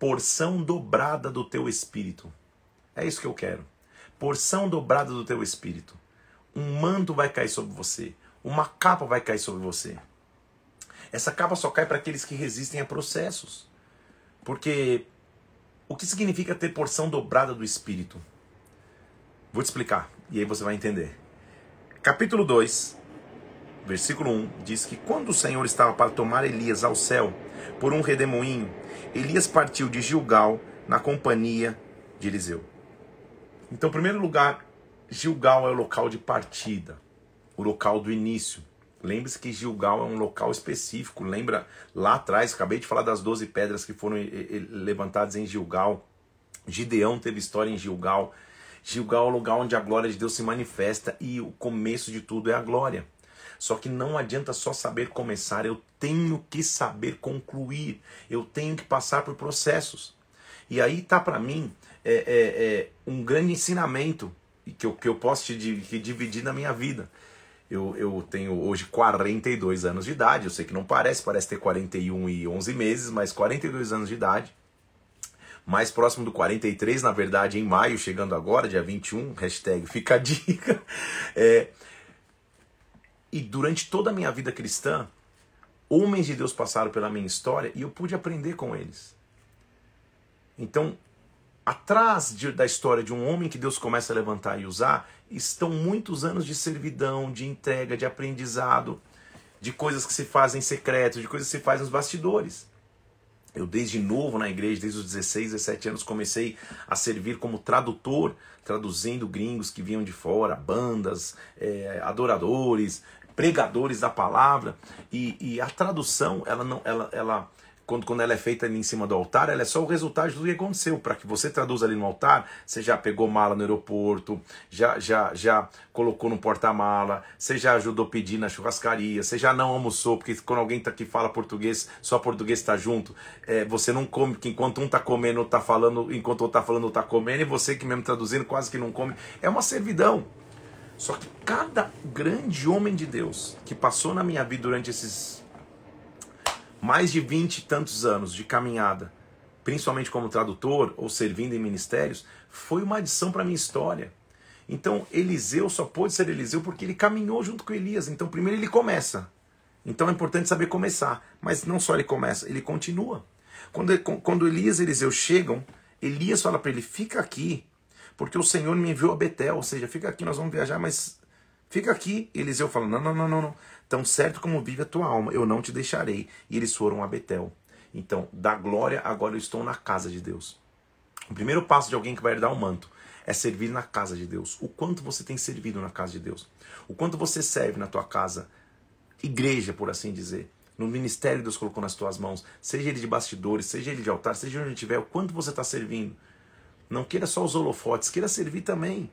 Porção dobrada do teu espírito. É isso que eu quero. Porção dobrada do teu espírito. Um manto vai cair sobre você. Uma capa vai cair sobre você. Essa capa só cai para aqueles que resistem a processos. Porque o que significa ter porção dobrada do espírito? Vou te explicar e aí você vai entender. Capítulo 2, versículo 1 diz que quando o Senhor estava para tomar Elias ao céu por um redemoinho, Elias partiu de Gilgal na companhia de Eliseu. Então, em primeiro lugar, Gilgal é o local de partida, o local do início. Lembre-se que Gilgal é um local específico. Lembra lá atrás, acabei de falar das 12 pedras que foram levantadas em Gilgal. Gideão teve história em Gilgal. Gilgal é o lugar onde a glória de Deus se manifesta e o começo de tudo é a glória. Só que não adianta só saber começar, eu tenho que saber concluir, eu tenho que passar por processos. E aí tá para mim é, é, é, um grande ensinamento que eu, que eu posso te dividir na minha vida. Eu, eu tenho hoje 42 anos de idade, eu sei que não parece, parece ter 41 e 11 meses, mas 42 anos de idade. Mais próximo do 43, na verdade, em maio, chegando agora, dia 21, hashtag fica a dica. É, e durante toda a minha vida cristã, homens de Deus passaram pela minha história e eu pude aprender com eles. Então, atrás de, da história de um homem que Deus começa a levantar e usar, estão muitos anos de servidão, de entrega, de aprendizado, de coisas que se fazem em secreto, de coisas que se fazem nos bastidores. Eu, desde novo na igreja, desde os 16, 17 anos, comecei a servir como tradutor, traduzindo gringos que vinham de fora, bandas, é, adoradores, pregadores da palavra. E, e, a tradução, ela não, ela, ela quando, quando ela é feita ali em cima do altar, ela é só o resultado do que aconteceu. Para que você traduza ali no altar, você já pegou mala no aeroporto, já, já, já colocou no porta-mala, você já ajudou a pedir na churrascaria, você já não almoçou, porque quando alguém tá aqui fala português, só português está junto, é, você não come, porque enquanto um está comendo, está falando, enquanto outro está falando, está comendo, e você que mesmo traduzindo quase que não come. É uma servidão. Só que cada grande homem de Deus que passou na minha vida durante esses mais de vinte e tantos anos de caminhada, principalmente como tradutor ou servindo em ministérios, foi uma adição para minha história. Então, Eliseu só pôde ser Eliseu porque ele caminhou junto com Elias. Então, primeiro ele começa. Então é importante saber começar. Mas não só ele começa, ele continua. Quando, quando Elias e Eliseu chegam, Elias fala para ele: fica aqui, porque o Senhor me enviou a Betel. Ou seja, fica aqui, nós vamos viajar, mas fica aqui. Eliseu fala: não, não, não, não, não. Tão certo como vive a tua alma, eu não te deixarei. E eles foram a Betel. Então, da glória, agora eu estou na casa de Deus. O primeiro passo de alguém que vai herdar o manto é servir na casa de Deus. O quanto você tem servido na casa de Deus. O quanto você serve na tua casa, igreja, por assim dizer. No ministério Deus colocou nas tuas mãos, seja ele de bastidores, seja ele de altar, seja onde estiver, o quanto você está servindo. Não queira só os holofotes, queira servir também.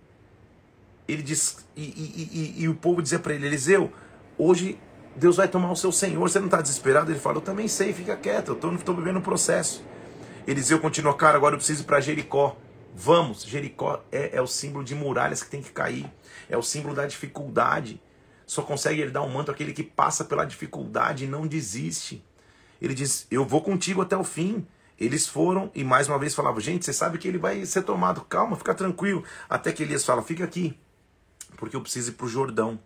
Ele diz, e, e, e, e o povo dizia para ele, Eliseu, Hoje Deus vai tomar o seu Senhor. Você não está desesperado? Ele fala, eu também sei, fica quieto, eu estou vivendo um processo. Eliseu continua, cara, agora eu preciso ir para Jericó. Vamos, Jericó é, é, o símbolo de muralhas que tem que cair. É o símbolo da dificuldade. Só consegue ele dar um manto aquele que passa pela dificuldade e não desiste. Ele diz, eu vou contigo até o fim. Eles foram e mais uma vez falavam, gente, você sabe que ele vai ser tomado. Calma, fica tranquilo. Até que Elias fala, fica aqui, porque eu preciso ir para o Jordão.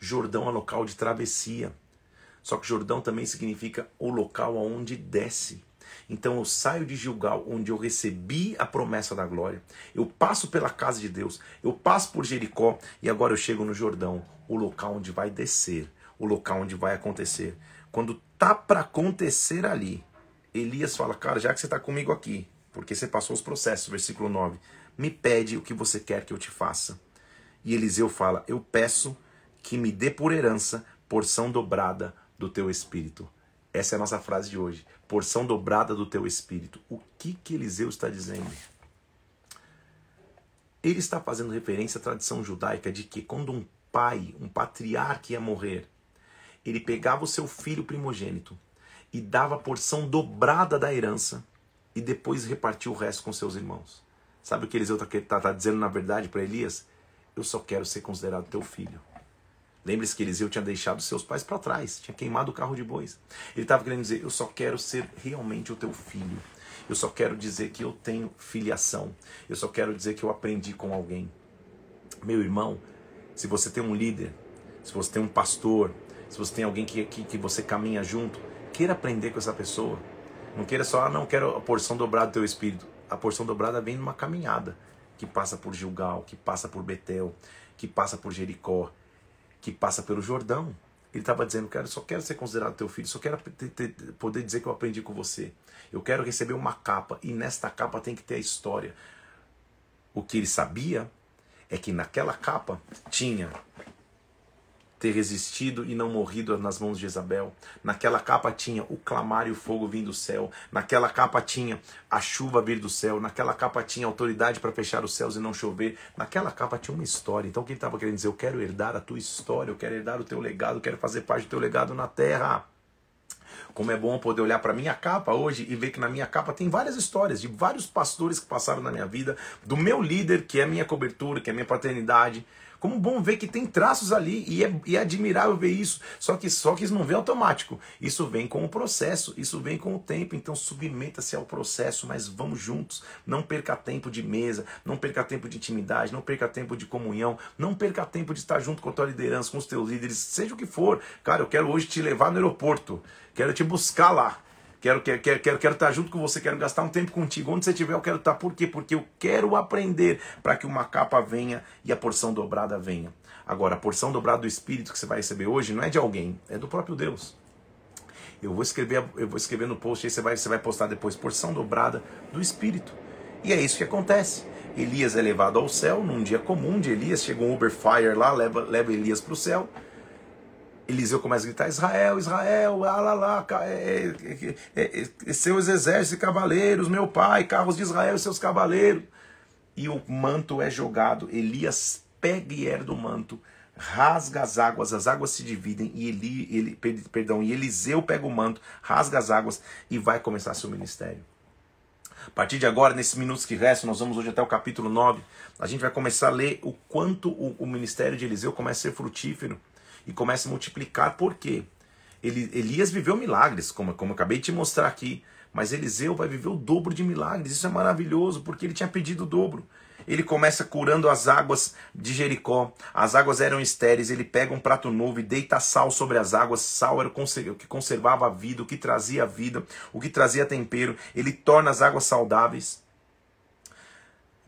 Jordão é local de travessia. Só que Jordão também significa o local aonde desce. Então eu saio de Gilgal, onde eu recebi a promessa da glória. Eu passo pela casa de Deus, eu passo por Jericó e agora eu chego no Jordão, o local onde vai descer, o local onde vai acontecer. Quando tá para acontecer ali, Elias fala: "Cara, já que você está comigo aqui, porque você passou os processos", versículo 9. Me pede o que você quer que eu te faça. E Eliseu fala: "Eu peço que me dê por herança porção dobrada do teu espírito. Essa é a nossa frase de hoje. Porção dobrada do teu espírito. O que que Eliseu está dizendo? Ele está fazendo referência à tradição judaica de que quando um pai, um patriarca ia morrer, ele pegava o seu filho primogênito e dava a porção dobrada da herança e depois repartia o resto com seus irmãos. Sabe o que Eliseu está tá, tá dizendo na verdade para Elias? Eu só quero ser considerado teu filho. Lembre-se que Eliseu tinha deixado seus pais para trás, tinha queimado o carro de bois. Ele estava querendo dizer: Eu só quero ser realmente o teu filho. Eu só quero dizer que eu tenho filiação. Eu só quero dizer que eu aprendi com alguém. Meu irmão, se você tem um líder, se você tem um pastor, se você tem alguém que, que, que você caminha junto, queira aprender com essa pessoa. Não queira só, ah, não quero a porção dobrada do teu espírito. A porção dobrada vem numa caminhada que passa por Gilgal, que passa por Betel, que passa por Jericó, que passa pelo Jordão. Ele estava dizendo, cara, eu só quero ser considerado teu filho, só quero ter, ter, poder dizer que eu aprendi com você. Eu quero receber uma capa e nesta capa tem que ter a história. O que ele sabia é que naquela capa tinha ter resistido e não morrido nas mãos de Isabel. Naquela capa tinha o clamar e o fogo vindo do céu. Naquela capa tinha a chuva vir do céu. Naquela capa tinha autoridade para fechar os céus e não chover. Naquela capa tinha uma história. Então quem estava querendo dizer, eu quero herdar a tua história, eu quero herdar o teu legado, eu quero fazer parte do teu legado na terra. Como é bom poder olhar para minha capa hoje e ver que na minha capa tem várias histórias de vários pastores que passaram na minha vida, do meu líder, que é a minha cobertura, que é a minha paternidade, como bom ver que tem traços ali e é, e é admirável ver isso. Só que só que isso não vem automático. Isso vem com o processo, isso vem com o tempo. Então submeta-se ao processo, mas vamos juntos. Não perca tempo de mesa, não perca tempo de intimidade, não perca tempo de comunhão, não perca tempo de estar junto com a tua liderança, com os teus líderes, seja o que for. Cara, eu quero hoje te levar no aeroporto, quero te buscar lá. Quero, quero, quero, quero, quero estar junto com você, quero gastar um tempo contigo. Onde você estiver, eu quero estar. Por quê? Porque eu quero aprender para que uma capa venha e a porção dobrada venha. Agora, a porção dobrada do Espírito que você vai receber hoje não é de alguém, é do próprio Deus. Eu vou escrever, eu vou escrever no post aí, você vai, você vai postar depois, porção dobrada do Espírito. E é isso que acontece. Elias é levado ao céu num dia comum de Elias, chega um Uber Fire lá, leva, leva Elias para o céu. Eliseu começa a gritar: Israel, Israel, lá, é, é, é, é, seus exércitos e cavaleiros, meu pai, carros de Israel e seus cavaleiros. E o manto é jogado. Elias pega e herda o manto, rasga as águas, as águas se dividem, e Eli, ele, perdão, e Eliseu pega o manto, rasga as águas e vai começar seu ministério. A partir de agora, nesses minutos que restam, nós vamos hoje até o capítulo 9, a gente vai começar a ler o quanto o, o ministério de Eliseu começa a ser frutífero e começa a multiplicar. Por quê? Ele, Elias viveu milagres, como, como eu acabei de te mostrar aqui. Mas Eliseu vai viver o dobro de milagres. Isso é maravilhoso, porque ele tinha pedido o dobro. Ele começa curando as águas de Jericó. As águas eram estéreis. Ele pega um prato novo e deita sal sobre as águas. Sal era o que conservava a vida, o que trazia a vida, o que trazia tempero. Ele torna as águas saudáveis.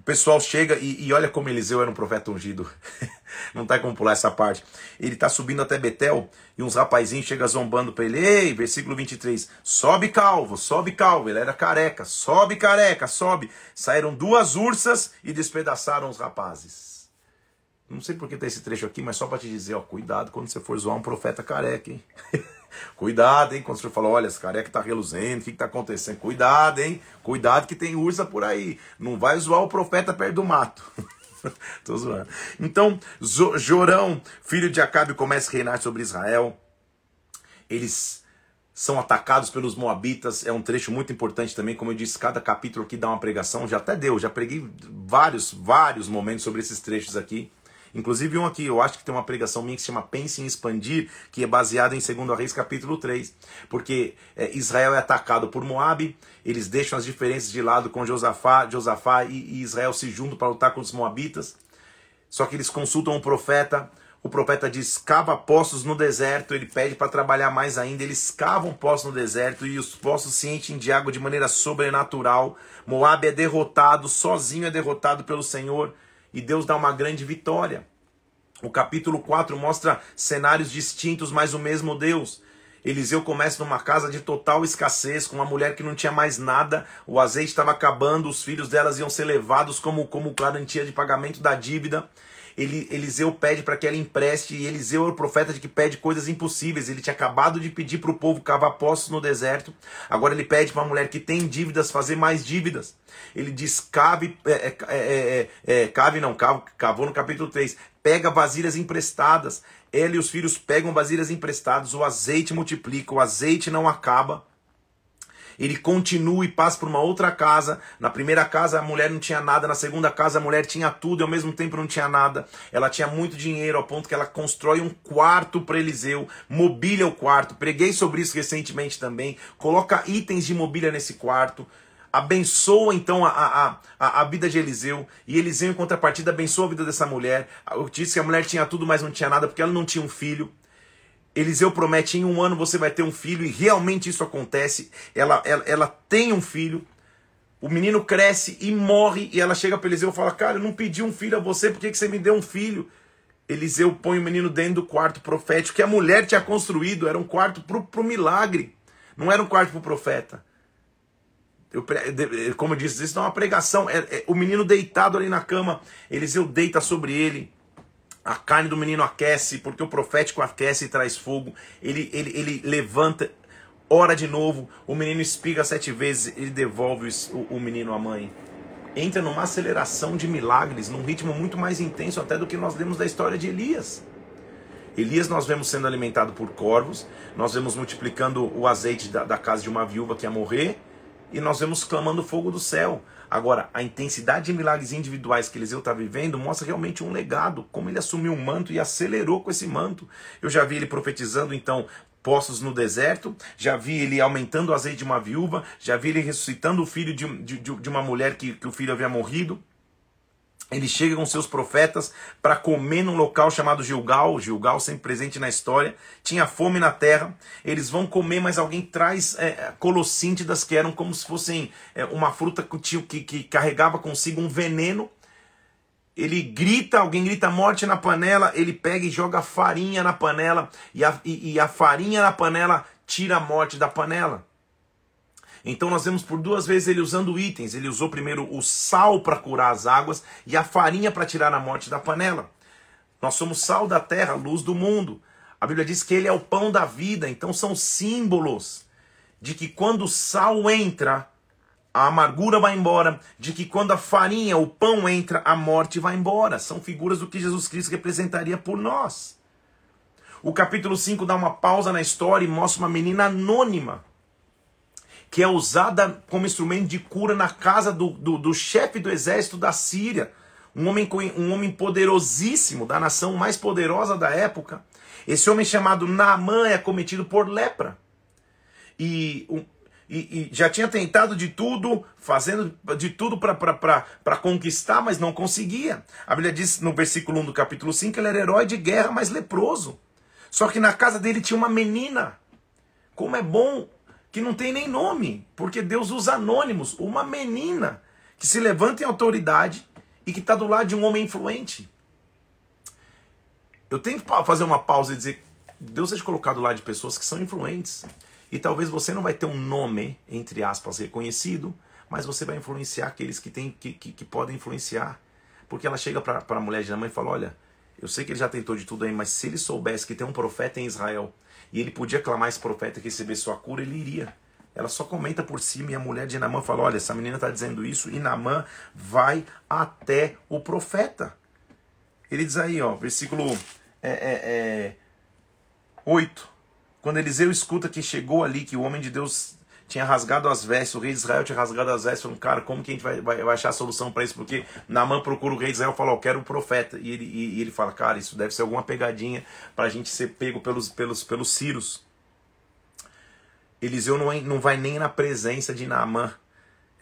O pessoal chega e, e olha como Eliseu era um profeta ungido. Não tá como pular essa parte. Ele tá subindo até Betel e uns rapazinhos chegam zombando para ele. Ei, versículo 23. Sobe calvo, sobe calvo. Ele era careca. Sobe careca, sobe. Saíram duas ursas e despedaçaram os rapazes. Não sei por que tem esse trecho aqui, mas só para te dizer, ó, cuidado quando você for zoar um profeta careca, hein? Cuidado, hein? Quando você fala, olha, esse careca tá reluzendo, o que, que tá acontecendo? Cuidado, hein? Cuidado que tem ursa por aí. Não vai zoar o profeta perto do mato. Tô zoando. Então, Jorão, filho de Acabe, começa a reinar sobre Israel. Eles são atacados pelos moabitas. É um trecho muito importante também, como eu disse, cada capítulo aqui dá uma pregação. Já até deu, já preguei vários, vários momentos sobre esses trechos aqui. Inclusive um aqui, eu acho que tem uma pregação minha que se chama Pense em Expandir, que é baseada em 2 Reis capítulo 3. Porque é, Israel é atacado por Moab, eles deixam as diferenças de lado com Josafá, Josafá e, e Israel se juntam para lutar contra os Moabitas. Só que eles consultam o profeta, o profeta diz: cava poços no deserto. Ele pede para trabalhar mais ainda. Eles cavam poços no deserto e os poços se enchem de água de maneira sobrenatural. Moab é derrotado, sozinho é derrotado pelo Senhor e Deus dá uma grande vitória. O capítulo 4 mostra cenários distintos, mas o mesmo Deus. Eliseu começa numa casa de total escassez, com uma mulher que não tinha mais nada, o azeite estava acabando, os filhos delas iam ser levados como, como garantia de pagamento da dívida. Ele, Eliseu pede para que ela empreste, e Eliseu é o profeta de que pede coisas impossíveis. Ele tinha acabado de pedir para o povo cavar poços no deserto, agora ele pede para uma mulher que tem dívidas fazer mais dívidas. Ele diz: cave, é, é, é, é, cave não, cavo, cavou no capítulo 3, pega vasilhas emprestadas. Ele e os filhos pegam vasilhas emprestadas, o azeite multiplica, o azeite não acaba ele continua e passa por uma outra casa. Na primeira casa a mulher não tinha nada, na segunda casa a mulher tinha tudo e ao mesmo tempo não tinha nada. Ela tinha muito dinheiro ao ponto que ela constrói um quarto para Eliseu, mobília o quarto. Preguei sobre isso recentemente também. Coloca itens de mobília nesse quarto. abençoa então a, a, a, vida de Eliseu, e Eliseu, em contrapartida, abençoa a vida dessa mulher. Eu disse que a mulher tinha tudo, mas não tinha nada, porque ela não tinha um filho. Eliseu promete: em um ano você vai ter um filho, e realmente isso acontece. Ela, ela, ela tem um filho, o menino cresce e morre, e ela chega para Eliseu e fala: Cara, eu não pedi um filho a você, por que, que você me deu um filho? Eliseu põe o menino dentro do quarto profético que a mulher tinha construído, era um quarto para o milagre, não era um quarto para o profeta. Eu, como eu disse, isso não é uma pregação. É, é, o menino deitado ali na cama, Eliseu deita sobre ele. A carne do menino aquece, porque o profético aquece e traz fogo. Ele, ele, ele levanta, ora de novo. O menino espiga sete vezes, ele devolve o, o menino à mãe. Entra numa aceleração de milagres, num ritmo muito mais intenso até do que nós lemos da história de Elias. Elias nós vemos sendo alimentado por corvos, nós vemos multiplicando o azeite da, da casa de uma viúva que ia morrer, e nós vemos clamando fogo do céu. Agora, a intensidade de milagres individuais que Eliseu está vivendo mostra realmente um legado, como ele assumiu um manto e acelerou com esse manto. Eu já vi ele profetizando, então, postos no deserto, já vi ele aumentando o azeite de uma viúva, já vi ele ressuscitando o filho de, de, de uma mulher que, que o filho havia morrido. Ele chega com seus profetas para comer num local chamado Gilgal, Gilgal sempre presente na história, tinha fome na terra, eles vão comer, mas alguém traz é, colossíntidas que eram como se fossem é, uma fruta que, que, que carregava consigo um veneno, ele grita, alguém grita morte na panela, ele pega e joga farinha na panela, e a, e, e a farinha na panela tira a morte da panela. Então nós vemos por duas vezes ele usando itens. Ele usou primeiro o sal para curar as águas e a farinha para tirar a morte da panela. Nós somos sal da terra, luz do mundo. A Bíblia diz que ele é o pão da vida, então são símbolos de que quando o sal entra, a amargura vai embora, de que quando a farinha, o pão entra, a morte vai embora. São figuras do que Jesus Cristo representaria por nós. O capítulo 5 dá uma pausa na história e mostra uma menina anônima que é usada como instrumento de cura na casa do, do, do chefe do exército da Síria, um homem, um homem poderosíssimo, da nação mais poderosa da época. Esse homem chamado Naamã é cometido por lepra. E, e, e já tinha tentado de tudo, fazendo de tudo para conquistar, mas não conseguia. A Bíblia diz no versículo 1 do capítulo 5 que ele era herói de guerra, mas leproso. Só que na casa dele tinha uma menina. Como é bom que não tem nem nome, porque Deus usa anônimos, uma menina que se levanta em autoridade e que está do lado de um homem influente. Eu tenho que fazer uma pausa e dizer: Deus é de colocar do lado de pessoas que são influentes. E talvez você não vai ter um nome, entre aspas, reconhecido, mas você vai influenciar aqueles que, tem, que, que, que podem influenciar. Porque ela chega para a mulher de mãe e fala: Olha, eu sei que ele já tentou de tudo aí, mas se ele soubesse que tem um profeta em Israel e ele podia clamar esse profeta que receber sua cura, ele iria. Ela só comenta por cima e a mulher de Namã fala: Olha, essa menina está dizendo isso, e Namã vai até o profeta. Ele diz aí, ó, versículo é, é, é, 8. Quando Eliseu escuta que chegou ali, que o homem de Deus tinha rasgado as vestes, o rei de Israel tinha rasgado as vestes, falando, cara, como que a gente vai, vai, vai achar solução para isso? Porque Naamã procura o rei de Israel e fala, eu quero o um profeta. E ele, e, e, ele fala, cara, isso deve ser alguma pegadinha para a gente ser pego pelos, pelos, pelos Círios. Eliseu não, é, não vai nem na presença de Naamã.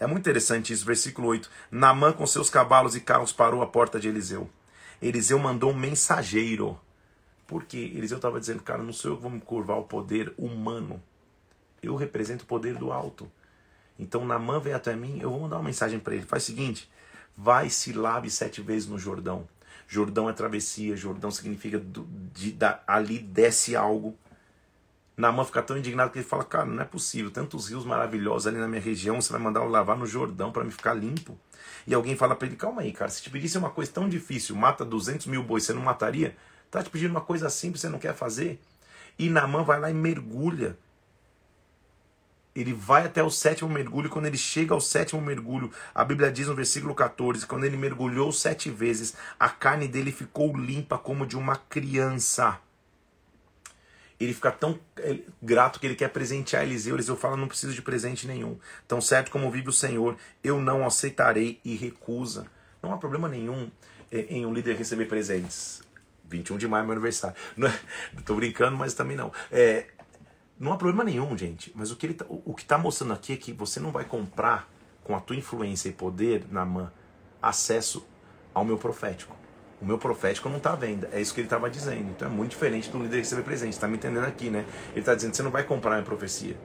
É muito interessante isso, versículo 8. Naamã com seus cavalos e carros parou à porta de Eliseu. Eliseu mandou um mensageiro. Por quê? Eliseu estava dizendo, cara, não sou eu que vou me curvar ao poder humano eu represento o poder do alto. Então Namã veio até mim, eu vou mandar uma mensagem para ele. Faz o seguinte: vai se lave sete vezes no Jordão. Jordão é travessia, Jordão significa do, de, da, ali desce algo. Namã fica tão indignado que ele fala: Cara, não é possível, tantos rios maravilhosos ali na minha região, você vai mandar eu lavar no Jordão para me ficar limpo. E alguém fala para ele: Calma aí, cara, se te pedisse uma coisa tão difícil, mata 200 mil bois, você não mataria? Tá te pedindo uma coisa simples, você não quer fazer? E Namã vai lá e mergulha ele vai até o sétimo mergulho. Quando ele chega ao sétimo mergulho, a Bíblia diz no versículo 14: quando ele mergulhou sete vezes, a carne dele ficou limpa como de uma criança. Ele fica tão é, grato que ele quer presentear Eliseu. Eliseu fala: Não preciso de presente nenhum. Tão certo como vive o Senhor, eu não aceitarei e recusa. Não há problema nenhum é, em um líder receber presentes. 21 de maio é meu aniversário. Estou brincando, mas também não. É, não há problema nenhum, gente. Mas o que, ele tá, o, que está mostrando aqui é que você não vai comprar com a tua influência e poder, Namã, acesso ao meu profético. O meu profético não está à venda. É isso que ele estava dizendo. Então é muito diferente do líder receber presente. Está me entendendo aqui, né? Ele está dizendo: você não vai comprar a minha profecia.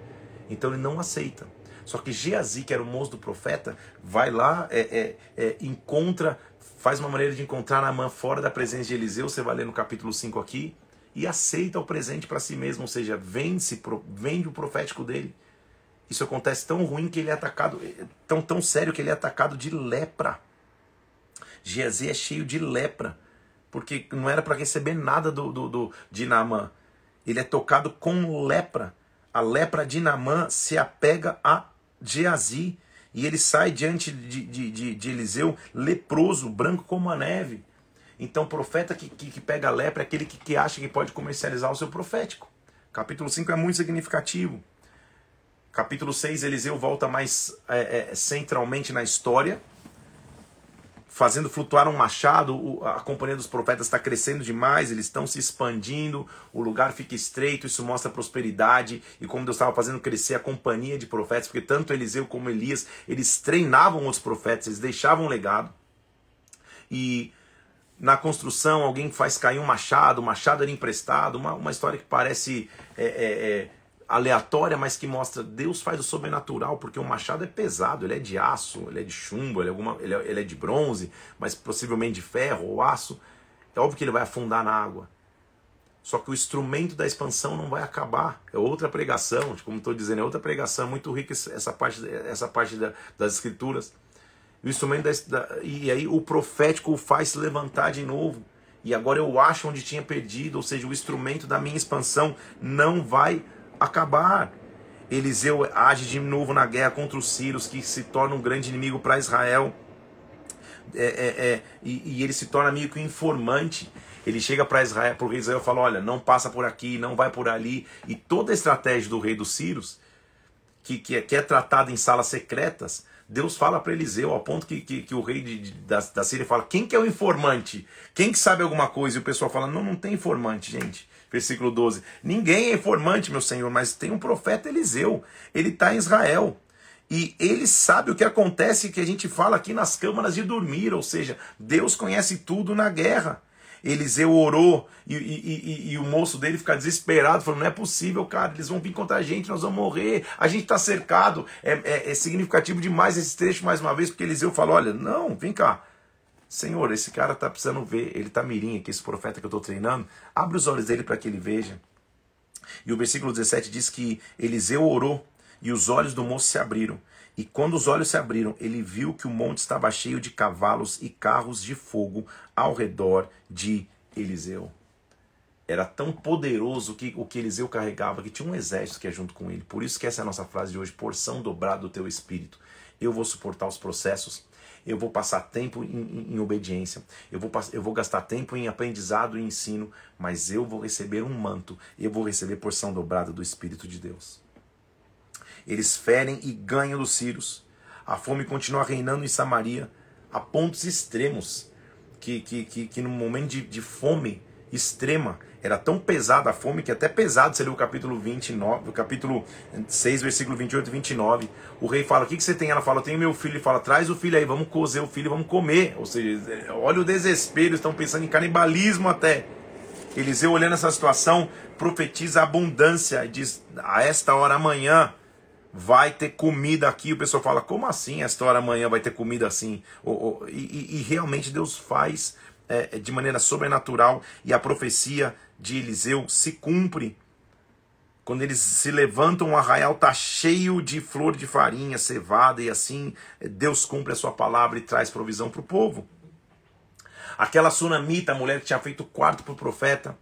Então ele não aceita. Só que Geazi, que era o moço do profeta, vai lá, é, é, é, encontra, faz uma maneira de encontrar Namã fora da presença de Eliseu. Você vai ler no capítulo 5 aqui. E aceita o presente para si mesmo, ou seja, vende, vende o profético dele. Isso acontece tão ruim que ele é atacado, tão, tão sério que ele é atacado de lepra. Geazi é cheio de lepra, porque não era para receber nada do, do, do, de Naamã. Ele é tocado com lepra. A lepra de Naamã se apega a Geazi e ele sai diante de, de, de, de, Eliseu leproso, branco como a neve. Então, profeta que, que, que pega a lepra é aquele que, que acha que pode comercializar o seu profético. Capítulo 5 é muito significativo. Capítulo 6, Eliseu volta mais é, é, centralmente na história fazendo flutuar um machado, a companhia dos profetas está crescendo demais, eles estão se expandindo, o lugar fica estreito, isso mostra prosperidade e como Deus estava fazendo crescer a companhia de profetas, porque tanto Eliseu como Elias, eles treinavam os profetas, eles deixavam um legado. E na construção alguém faz cair um machado, o machado era emprestado, uma, uma história que parece é, é, é aleatória, mas que mostra Deus faz o sobrenatural, porque o machado é pesado, ele é de aço, ele é de chumbo, ele é, alguma, ele é, ele é de bronze, mas possivelmente de ferro ou aço. É óbvio que ele vai afundar na água. Só que o instrumento da expansão não vai acabar. É outra pregação, como estou dizendo, é outra pregação, muito rica essa parte, essa parte da, das escrituras. O instrumento da, e aí o profético o faz se levantar de novo. E agora eu acho onde tinha perdido, ou seja, o instrumento da minha expansão não vai acabar. Eliseu age de novo na guerra contra os sírios, que se torna um grande inimigo para Israel. É, é, é, e, e, ele se torna meio que um informante. Ele chega para Israel, rei Israel fala: Olha, não passa por aqui, não vai por ali. E toda a estratégia do rei dos sírios, que, que, é, que é tratada em salas secretas, Deus fala para Eliseu, ao ponto que, que, que o rei de, de, da, da Síria fala: Quem que é o informante? Quem que sabe alguma coisa? E o pessoal fala: Não, não tem informante, gente versículo 12. Ninguém é informante, meu Senhor, mas tem um profeta Eliseu. Ele está em Israel. E ele sabe o que acontece que a gente fala aqui nas câmaras de dormir, ou seja, Deus conhece tudo na guerra. Eliseu orou e, e, e, e, o moço dele fica desesperado, falando: não é possível, cara, eles vão vir contra a gente, nós vamos morrer, a gente está cercado. É, é, é, significativo demais esse trecho mais uma vez, porque Eliseu falou: olha, não, vem cá, Senhor, esse cara está precisando ver, ele está mirim aqui, esse profeta que eu estou treinando, abre os olhos dele para que ele veja. E o versículo 17 diz que Eliseu orou e os olhos do moço se abriram. E quando os olhos se abriram, ele viu que o monte estava cheio de cavalos e carros de fogo ao redor de Eliseu. Era tão poderoso que o que Eliseu carregava que tinha um exército que é junto com ele. Por isso que essa é a nossa frase de hoje: porção dobrada do teu espírito. Eu vou suportar os processos, eu vou passar tempo em, em, em obediência, eu vou, eu vou gastar tempo em aprendizado e ensino, mas eu vou receber um manto, eu vou receber porção dobrada do Espírito de Deus. Eles ferem e ganham dos sírios. A fome continua reinando em Samaria a pontos extremos, que, que, que, que no momento de, de fome extrema, era tão pesada a fome que até pesado seria o capítulo 29, o capítulo 6, versículo 28 e 29. O rei fala: O que, que você tem? Ela fala: Eu tenho meu filho. Ele fala: Traz o filho aí, vamos cozer o filho, vamos comer. Ou seja, olha o desespero, estão pensando em canibalismo até. Eliseu, olhando essa situação, profetiza abundância e diz: A esta hora amanhã vai ter comida aqui. O pessoal fala: Como assim? Esta hora amanhã vai ter comida assim? E, e realmente Deus faz é, de maneira sobrenatural e a profecia de Eliseu se cumpre. Quando eles se levantam, o arraial está cheio de flor de farinha, cevada, e assim Deus cumpre a sua palavra e traz provisão para o povo. Aquela sunamita, a mulher que tinha feito quarto para o profeta,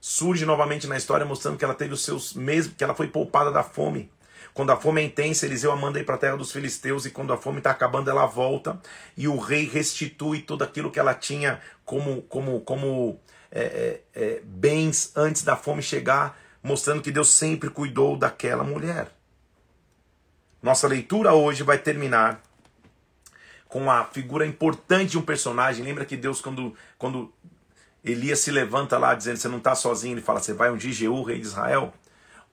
surge novamente na história mostrando que ela teve os seus mesmos, que ela foi poupada da fome. Quando a fome é intensa, Eliseu a manda ir para a terra dos filisteus, e quando a fome está acabando, ela volta, e o rei restitui tudo aquilo que ela tinha como, como, como é, é, é, bens antes da fome chegar, mostrando que Deus sempre cuidou daquela mulher. Nossa leitura hoje vai terminar com a figura importante de um personagem. Lembra que Deus, quando, quando Elias se levanta lá dizendo: Você não está sozinho, ele fala: Você vai ungir Jeú, rei de Israel.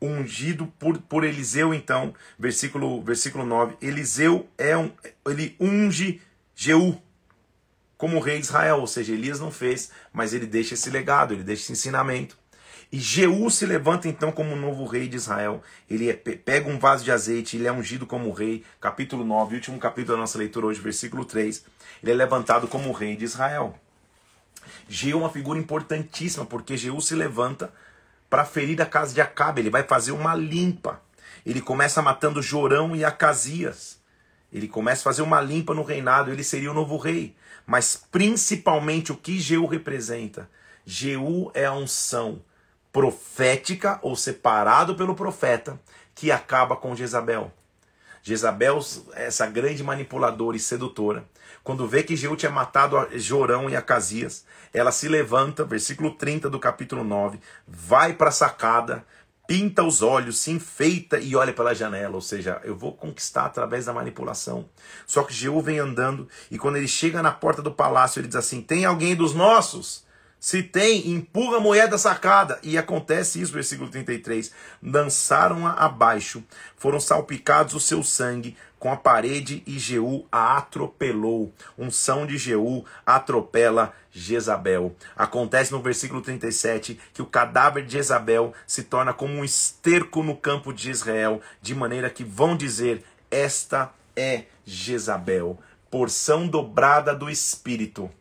Ungido por, por Eliseu, então, versículo, versículo 9. Eliseu é um, ele unge Jeú como rei de Israel, ou seja, Elias não fez, mas ele deixa esse legado, ele deixa esse ensinamento. E Jeú se levanta então como novo rei de Israel. Ele é, pega um vaso de azeite, ele é ungido como rei. Capítulo 9, último capítulo da nossa leitura hoje, versículo 3. Ele é levantado como rei de Israel. Jeú é uma figura importantíssima, porque Jeú se levanta para ferir a casa de Acabe. Ele vai fazer uma limpa. Ele começa matando Jorão e Acasias. Ele começa a fazer uma limpa no reinado. Ele seria o novo rei. Mas principalmente o que Jeú representa? Jeú é a unção profética ou separado pelo profeta que acaba com Jezabel. Jezabel, essa grande manipuladora e sedutora, quando vê que Jeú tinha matado Jorão e Acasias, ela se levanta, versículo 30 do capítulo 9, vai para a sacada, pinta os olhos, se enfeita e olha pela janela. Ou seja, eu vou conquistar através da manipulação. Só que Jeú vem andando e quando ele chega na porta do palácio, ele diz assim: Tem alguém dos nossos? Se tem, empurra a mulher da sacada. E acontece isso, versículo 33. Lançaram-a abaixo, foram salpicados o seu sangue com a parede e Jeú a atropelou. Unção de Jeú atropela Jezabel. Acontece no versículo 37 que o cadáver de Jezabel se torna como um esterco no campo de Israel, de maneira que vão dizer: Esta é Jezabel, porção dobrada do espírito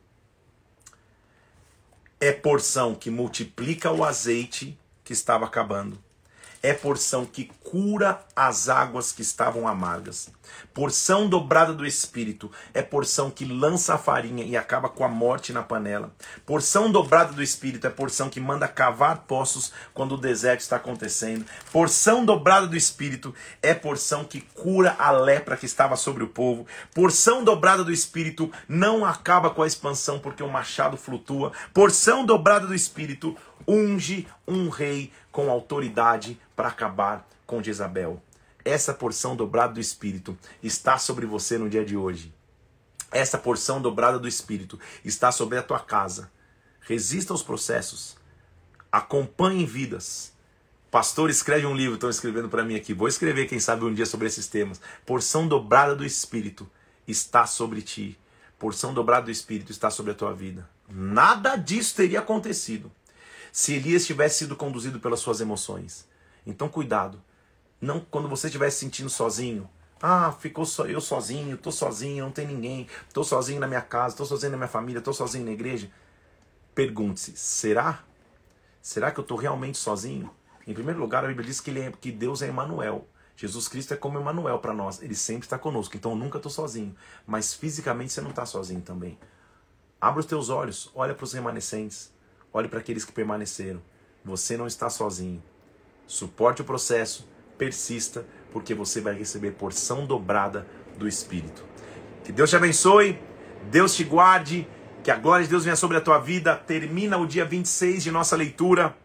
é porção que multiplica o azeite que estava acabando é porção que cura as águas que estavam amargas. Porção dobrada do Espírito é porção que lança a farinha e acaba com a morte na panela. Porção dobrada do Espírito é porção que manda cavar poços quando o deserto está acontecendo. Porção dobrada do Espírito é porção que cura a lepra que estava sobre o povo. Porção dobrada do Espírito não acaba com a expansão porque o machado flutua. Porção dobrada do Espírito unge um rei com autoridade para acabar com Jezabel. Essa porção dobrada do Espírito está sobre você no dia de hoje. Essa porção dobrada do Espírito está sobre a tua casa. Resista aos processos. Acompanhe vidas. Pastor, escreve um livro, estão escrevendo para mim aqui. Vou escrever, quem sabe, um dia sobre esses temas. Porção dobrada do Espírito está sobre ti. Porção dobrada do Espírito está sobre a tua vida. Nada disso teria acontecido se Elias tivesse sido conduzido pelas suas emoções. Então cuidado. Não quando você estiver se sentindo sozinho. Ah, ficou só eu sozinho, tô sozinho, não tem ninguém, tô sozinho na minha casa, tô sozinho na minha família, tô sozinho na igreja. Pergunte-se, será? Será que eu estou realmente sozinho? Em primeiro lugar, a Bíblia diz que, é, que Deus é Emmanuel. Jesus Cristo é como Emmanuel para nós. Ele sempre está conosco. Então eu nunca estou sozinho. Mas fisicamente você não está sozinho também. Abra os teus olhos, olha para os remanescentes. Olhe para aqueles que permaneceram. Você não está sozinho. Suporte o processo, persista, porque você vai receber porção dobrada do Espírito. Que Deus te abençoe, Deus te guarde, que a glória de Deus venha sobre a tua vida. Termina o dia 26 de nossa leitura.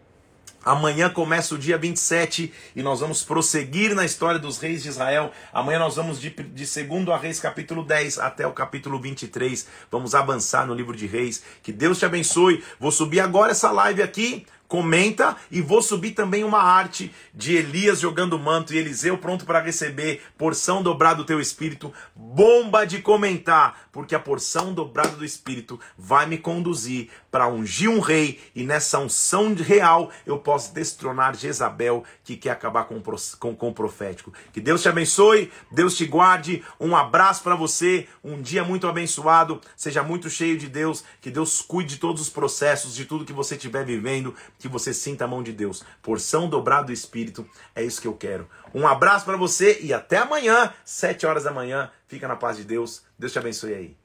Amanhã começa o dia 27 e nós vamos prosseguir na história dos reis de Israel. Amanhã nós vamos de, de segundo a Reis, capítulo 10 até o capítulo 23. Vamos avançar no livro de Reis. Que Deus te abençoe. Vou subir agora essa live aqui comenta e vou subir também uma arte de Elias jogando manto e Eliseu pronto para receber porção dobrada do teu espírito. Bomba de comentar, porque a porção dobrada do espírito vai me conduzir para ungir um rei e nessa unção real eu posso destronar Jezabel que quer acabar com, com, com o profético. Que Deus te abençoe, Deus te guarde. Um abraço para você, um dia muito abençoado, seja muito cheio de Deus, que Deus cuide de todos os processos, de tudo que você estiver vivendo que você sinta a mão de Deus. Porção dobrada do Espírito, é isso que eu quero. Um abraço para você e até amanhã, sete horas da manhã. Fica na paz de Deus. Deus te abençoe aí.